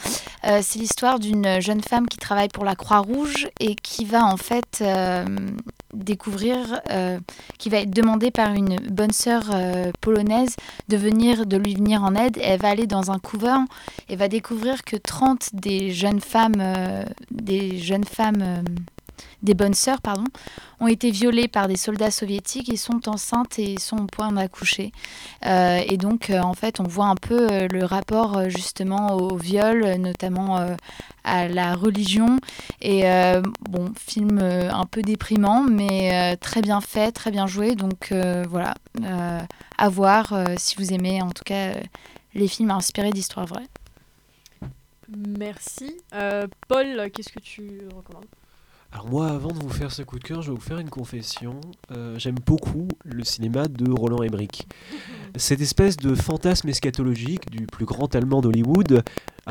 Euh, c'est l'histoire d'une jeune femme qui travaille pour la Croix-Rouge et qui va en fait euh, découvrir, euh, qui va être demandée par une bonne sœur polonaise de venir, de lui venir en aide. Elle va aller dans un couvent et va découvrir que 30 des jeunes femmes, des jeunes femmes, des bonnes sœurs, pardon, ont été violées par des soldats soviétiques et sont enceintes et sont au point d'accoucher. Euh, et donc, euh, en fait, on voit un peu euh, le rapport justement au viol, euh, notamment à la religion. Et bon, film un peu déprimant, mais très bien fait, très bien joué. Donc voilà, à voir si vous aimez en tout cas les films inspirés d'histoires vraies. Merci. Paul, qu'est-ce que tu recommandes? Alors moi, avant de vous faire ce coup de cœur, je vais vous faire une confession. Euh, J'aime beaucoup le cinéma de Roland Emmerich. Cette espèce de fantasme eschatologique du plus grand allemand d'Hollywood,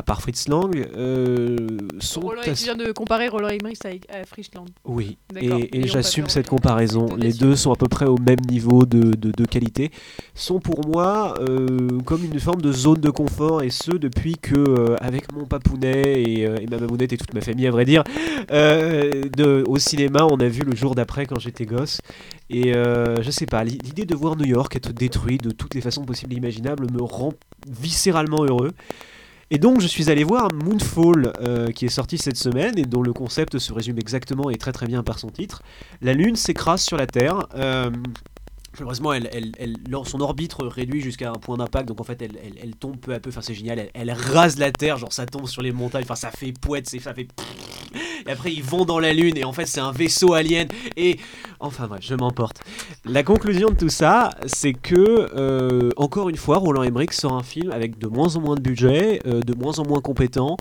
à part Fritz Lang, euh, sont Roland, assez- Tu viens de comparer Roland Emmerich à Frischland. Oui, D'accord. et, et pas j'assume cette comparaison. Les deux sont à peu près au même niveau de, de- de qualité. Sont pour moi euh, comme une forme de zone de confort, et ce depuis que, euh, avec mon papounet et, euh, et ma mamounette et toute ma famille, à vrai dire, euh, de- au cinéma, on a vu le jour d'après quand j'étais gosse. Et euh, je sais pas, l'i- l'idée de voir New York être détruit de toutes les façons possibles et imaginables me rend viscéralement heureux. Et donc je suis allé voir Moonfall euh, qui est sorti cette semaine et dont le concept se résume exactement et très très bien par son titre. La Lune s'écrase sur la Terre. euh, Malheureusement, elle, elle, elle- son orbite réduit jusqu'à un point d'impact, donc en fait, elle, tombe peu à peu. Enfin, c'est génial. Elle, rase la Terre, genre ça tombe sur les montagnes. Enfin, ça fait poète, ça fait. et après ils vont dans la lune et en fait c'est un vaisseau alien et enfin bref je m'emporte. La conclusion de tout ça c'est que euh, encore une fois Roland Emmerich sort un film avec de moins en moins de budget, euh, de moins en moins compétent,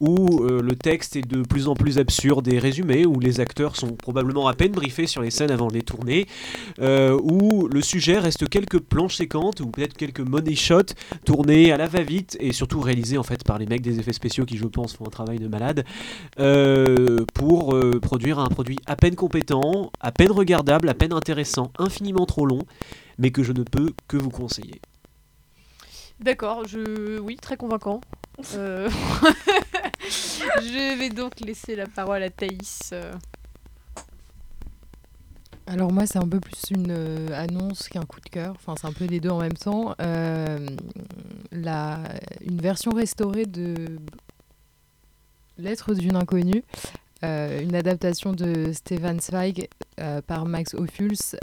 où euh, le texte est de plus en plus absurde et résumé, où les acteurs sont probablement à peine briefés sur les scènes avant de les tourner, euh, le sujet reste quelques planches séquentes ou peut-être quelques money shots tournés à la va-vite et surtout réalisés en fait par les mecs des effets spéciaux qui je pense font un travail de malade euh, pour euh, produire un produit à peine compétent, à peine regardable, à peine intéressant, infiniment trop long, mais que je ne peux que vous conseiller. D'accord, je... oui, très convaincant. Euh, je vais donc laisser la parole à Thaïs. Alors moi, c'est un peu plus une euh, annonce qu'un coup de cœur. Enfin, c'est un peu les deux en même temps. Euh, une version restaurée de Lettres d'une inconnue, euh, une adaptation de Stefan Zweig par Max Ophuls,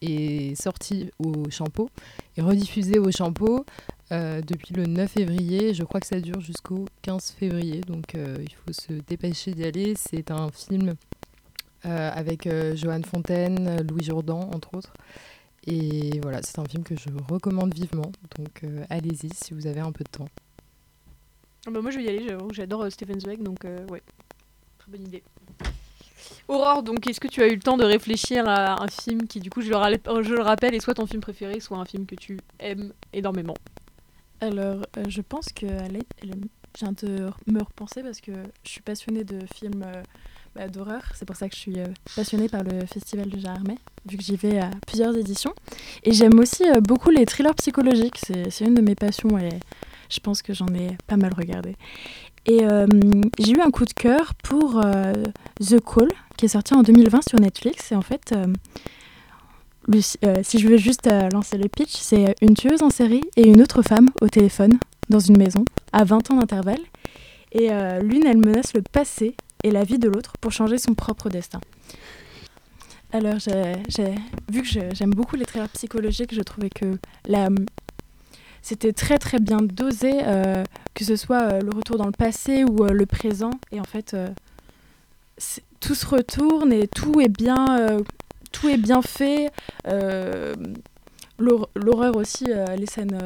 est sortie au Champeau et rediffusée au Champeau depuis le 9 février. Je crois que ça dure jusqu'au 15 février, donc il faut se dépêcher d'y aller. C'est un film avec euh, Johan Fontaine, Louis Jourdan, entre autres. Et voilà, c'est un film que je recommande vivement. Donc euh, allez-y si vous avez un peu de temps. Ah bah moi je vais y aller, j'avoue, j'adore euh, Stephen Zweig, donc euh, ouais, très bonne idée. Aurore, donc est-ce que tu as eu le temps de réfléchir à un film qui du coup, je le, râle- je le rappelle, est soit ton film préféré, soit un film que tu aimes énormément? Alors, euh, je pense que elle est- elle est- je viens de me repenser parce que je suis passionnée de films euh, bah, d'horreur. C'est pour ça que je suis euh, passionnée par le Festival de Jarmet, vu que j'y vais à plusieurs éditions. Et j'aime aussi euh, beaucoup les thrillers psychologiques. C'est une de mes passions et je pense que j'en ai pas mal regardé. Et euh, j'ai eu un coup de cœur pour The Call, qui est sorti en 2020 sur Netflix. Et en fait, si je veux juste lancer le pitch, c'est une tueuse en série et une autre femme au téléphone dans une maison à 20 ans d'intervalle. Et l'une, elle menace le passé et la vie de l'autre pour changer son propre destin. Alors, j'ai- vu que j'aime beaucoup les thrillers psychologiques, je trouvais que c'était très très bien dosé, euh, que ce soit euh, le retour dans le passé ou euh, le présent. Et en fait, tout se retourne et tout est bien, tout est bien fait. L'hor- L'horreur aussi, les scènes,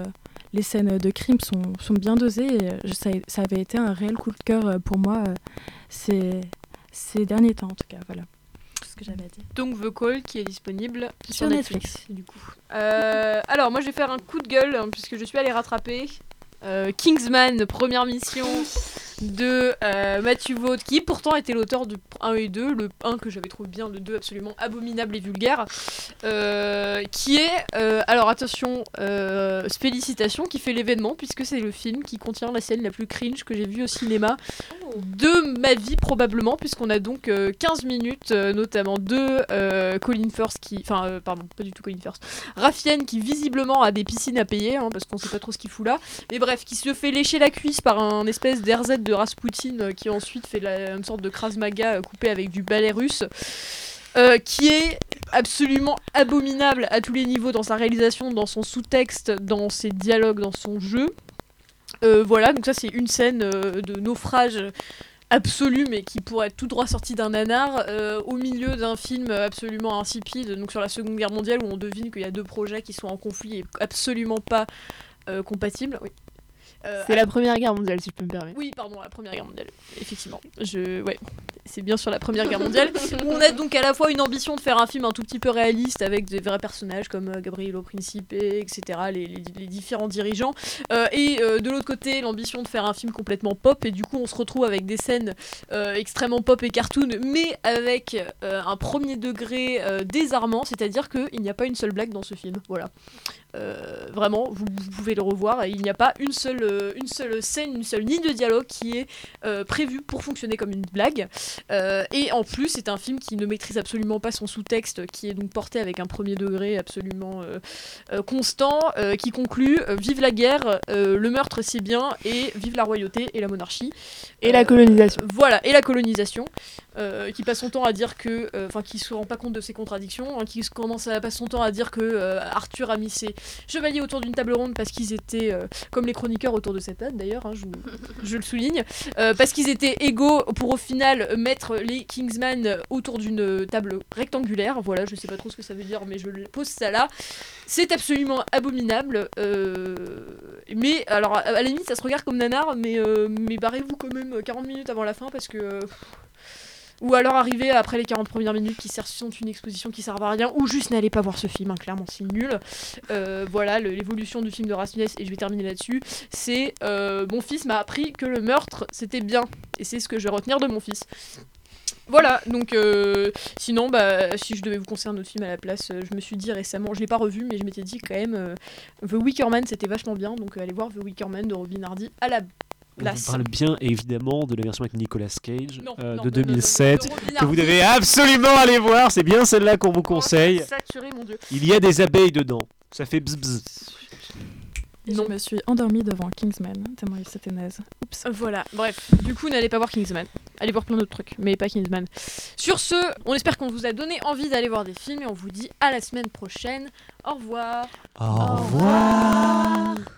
les scènes de crime sont, sont bien dosées. Et euh, je- ça, ça avait été un réel coup de cœur euh, pour moi euh, ces, ces derniers temps en tout cas. Voilà ce que j'avais à dire. Donc The Call qui est disponible sur, Sur Netflix, Netflix. du coup. Euh, alors moi je vais faire un coup de gueule hein, puisque je suis allée rattraper euh, Kingsman, première mission de euh, Matthew Vaughn, qui pourtant était l'auteur du 1 et 2, le 1 que j'avais trouvé bien, le 2 absolument abominable et vulgaire, euh, qui est, euh, alors attention, euh, félicitations, qui fait l'événement, puisque c'est le film qui contient la scène la plus cringe que j'ai vue au cinéma de ma vie probablement, puisqu'on a donc euh, 15 minutes, euh, notamment de euh, Colin Firth qui... Enfin, euh, pardon, pas du tout Colin Firth. Raffienne qui visiblement a des piscines à payer, hein, parce qu'on sait pas trop ce qu'il fout là. Mais bref, qui se fait lécher la cuisse par un espèce d'RZ de Rasputin euh, qui ensuite fait la, une sorte de Krav Maga euh, coupé avec du ballet russe. euh, qui est absolument abominable à tous les niveaux dans sa réalisation, dans son sous-texte, dans ses dialogues, dans son jeu. Euh, voilà, donc ça c'est une scène euh, de naufrage absolu, mais qui pourrait être tout droit sorti d'un nanar, euh, au milieu d'un film absolument insipide, donc sur la Seconde Guerre mondiale, où on devine qu'il y a deux projets qui sont en conflit et absolument pas euh, compatibles. Euh, C'est la Première Guerre mondiale, si je peux me permettre. oui, pardon, la Première Guerre mondiale, effectivement. Je, ouais, c'est bien sur la Première Guerre mondiale. on a donc à la fois une ambition de faire un film un tout petit peu réaliste avec des vrais personnages comme euh, Gabrielo Principe, etc., les, les- les différents dirigeants, euh, et euh, de l'autre côté l'ambition de faire un film complètement pop, et du coup on se retrouve avec des scènes extrêmement pop et cartoon, mais avec un premier degré désarmant, c'est-à-dire qu'il n'y a pas une seule blague dans ce film. Voilà. Euh, vraiment, vous, vous pouvez le revoir, et il n'y a pas une seule, euh, une seule scène, une seule ligne de dialogue qui est euh, prévue pour fonctionner comme une blague. Euh, et en plus, c'est un film qui ne maîtrise absolument pas son sous-texte, qui est donc porté avec un premier degré absolument constant, qui conclut Vive la guerre, le meurtre c'est bien, et vive la royauté et la monarchie. Et la colonisation. Voilà, et la colonisation, qui passe son temps à dire que. Enfin, qui se rend pas compte de ses contradictions, hein, qui commence à passer son temps à dire que Arthur a mis ses, chevaliers autour d'une table ronde parce qu'ils étaient, euh, comme les chroniqueurs autour de cette table d'ailleurs, hein, je, le souligne, euh, parce qu'ils étaient égaux pour au final mettre les Kingsman autour d'une table rectangulaire. Voilà, je sais pas trop ce que ça veut dire, mais je pose ça là. C'est absolument abominable. euh, mais alors, à la limite, ça se regarde comme nanar, mais, barrez-vous quand même 40 minutes avant la fin parce que. Ou alors arriver après les 40 premières minutes qui sont une exposition qui servent à rien, ou juste n'allez pas voir ce film, hein, clairement c'est nul. Euh, voilà, l'évolution du film de Rasmussen, et je vais terminer là-dessus, c'est euh, mon fils m'a appris que le meurtre c'était bien, et c'est ce que je vais retenir de mon fils. Voilà, donc euh, sinon, bah, si je devais vous conseiller un autre film à la place, je me suis dit récemment, je l'ai pas revu, mais je m'étais dit quand même, euh, The Wicker Man c'était vachement bien, donc allez voir The Wicker Man de Robin Hardy à la On parle bien évidemment de la version avec Nicolas Cage Non, euh, non, de non, non, non, 2007 de Robin que vous devez absolument aller voir. C'est bien celle-là qu'on vous conseille. Saturé, mon dieu. Il y a des abeilles dedans. Ça fait bzz bzz. Je me suis endormie devant Kingsman, tellement c'était naze. Oups. Voilà, bref. Du coup, n'allez pas voir Kingsman. Allez voir plein d'autres trucs, mais pas Kingsman. Sur ce, on espère qu'on vous a donné envie d'aller voir des films et on vous dit à la semaine prochaine. Au revoir. Au revoir.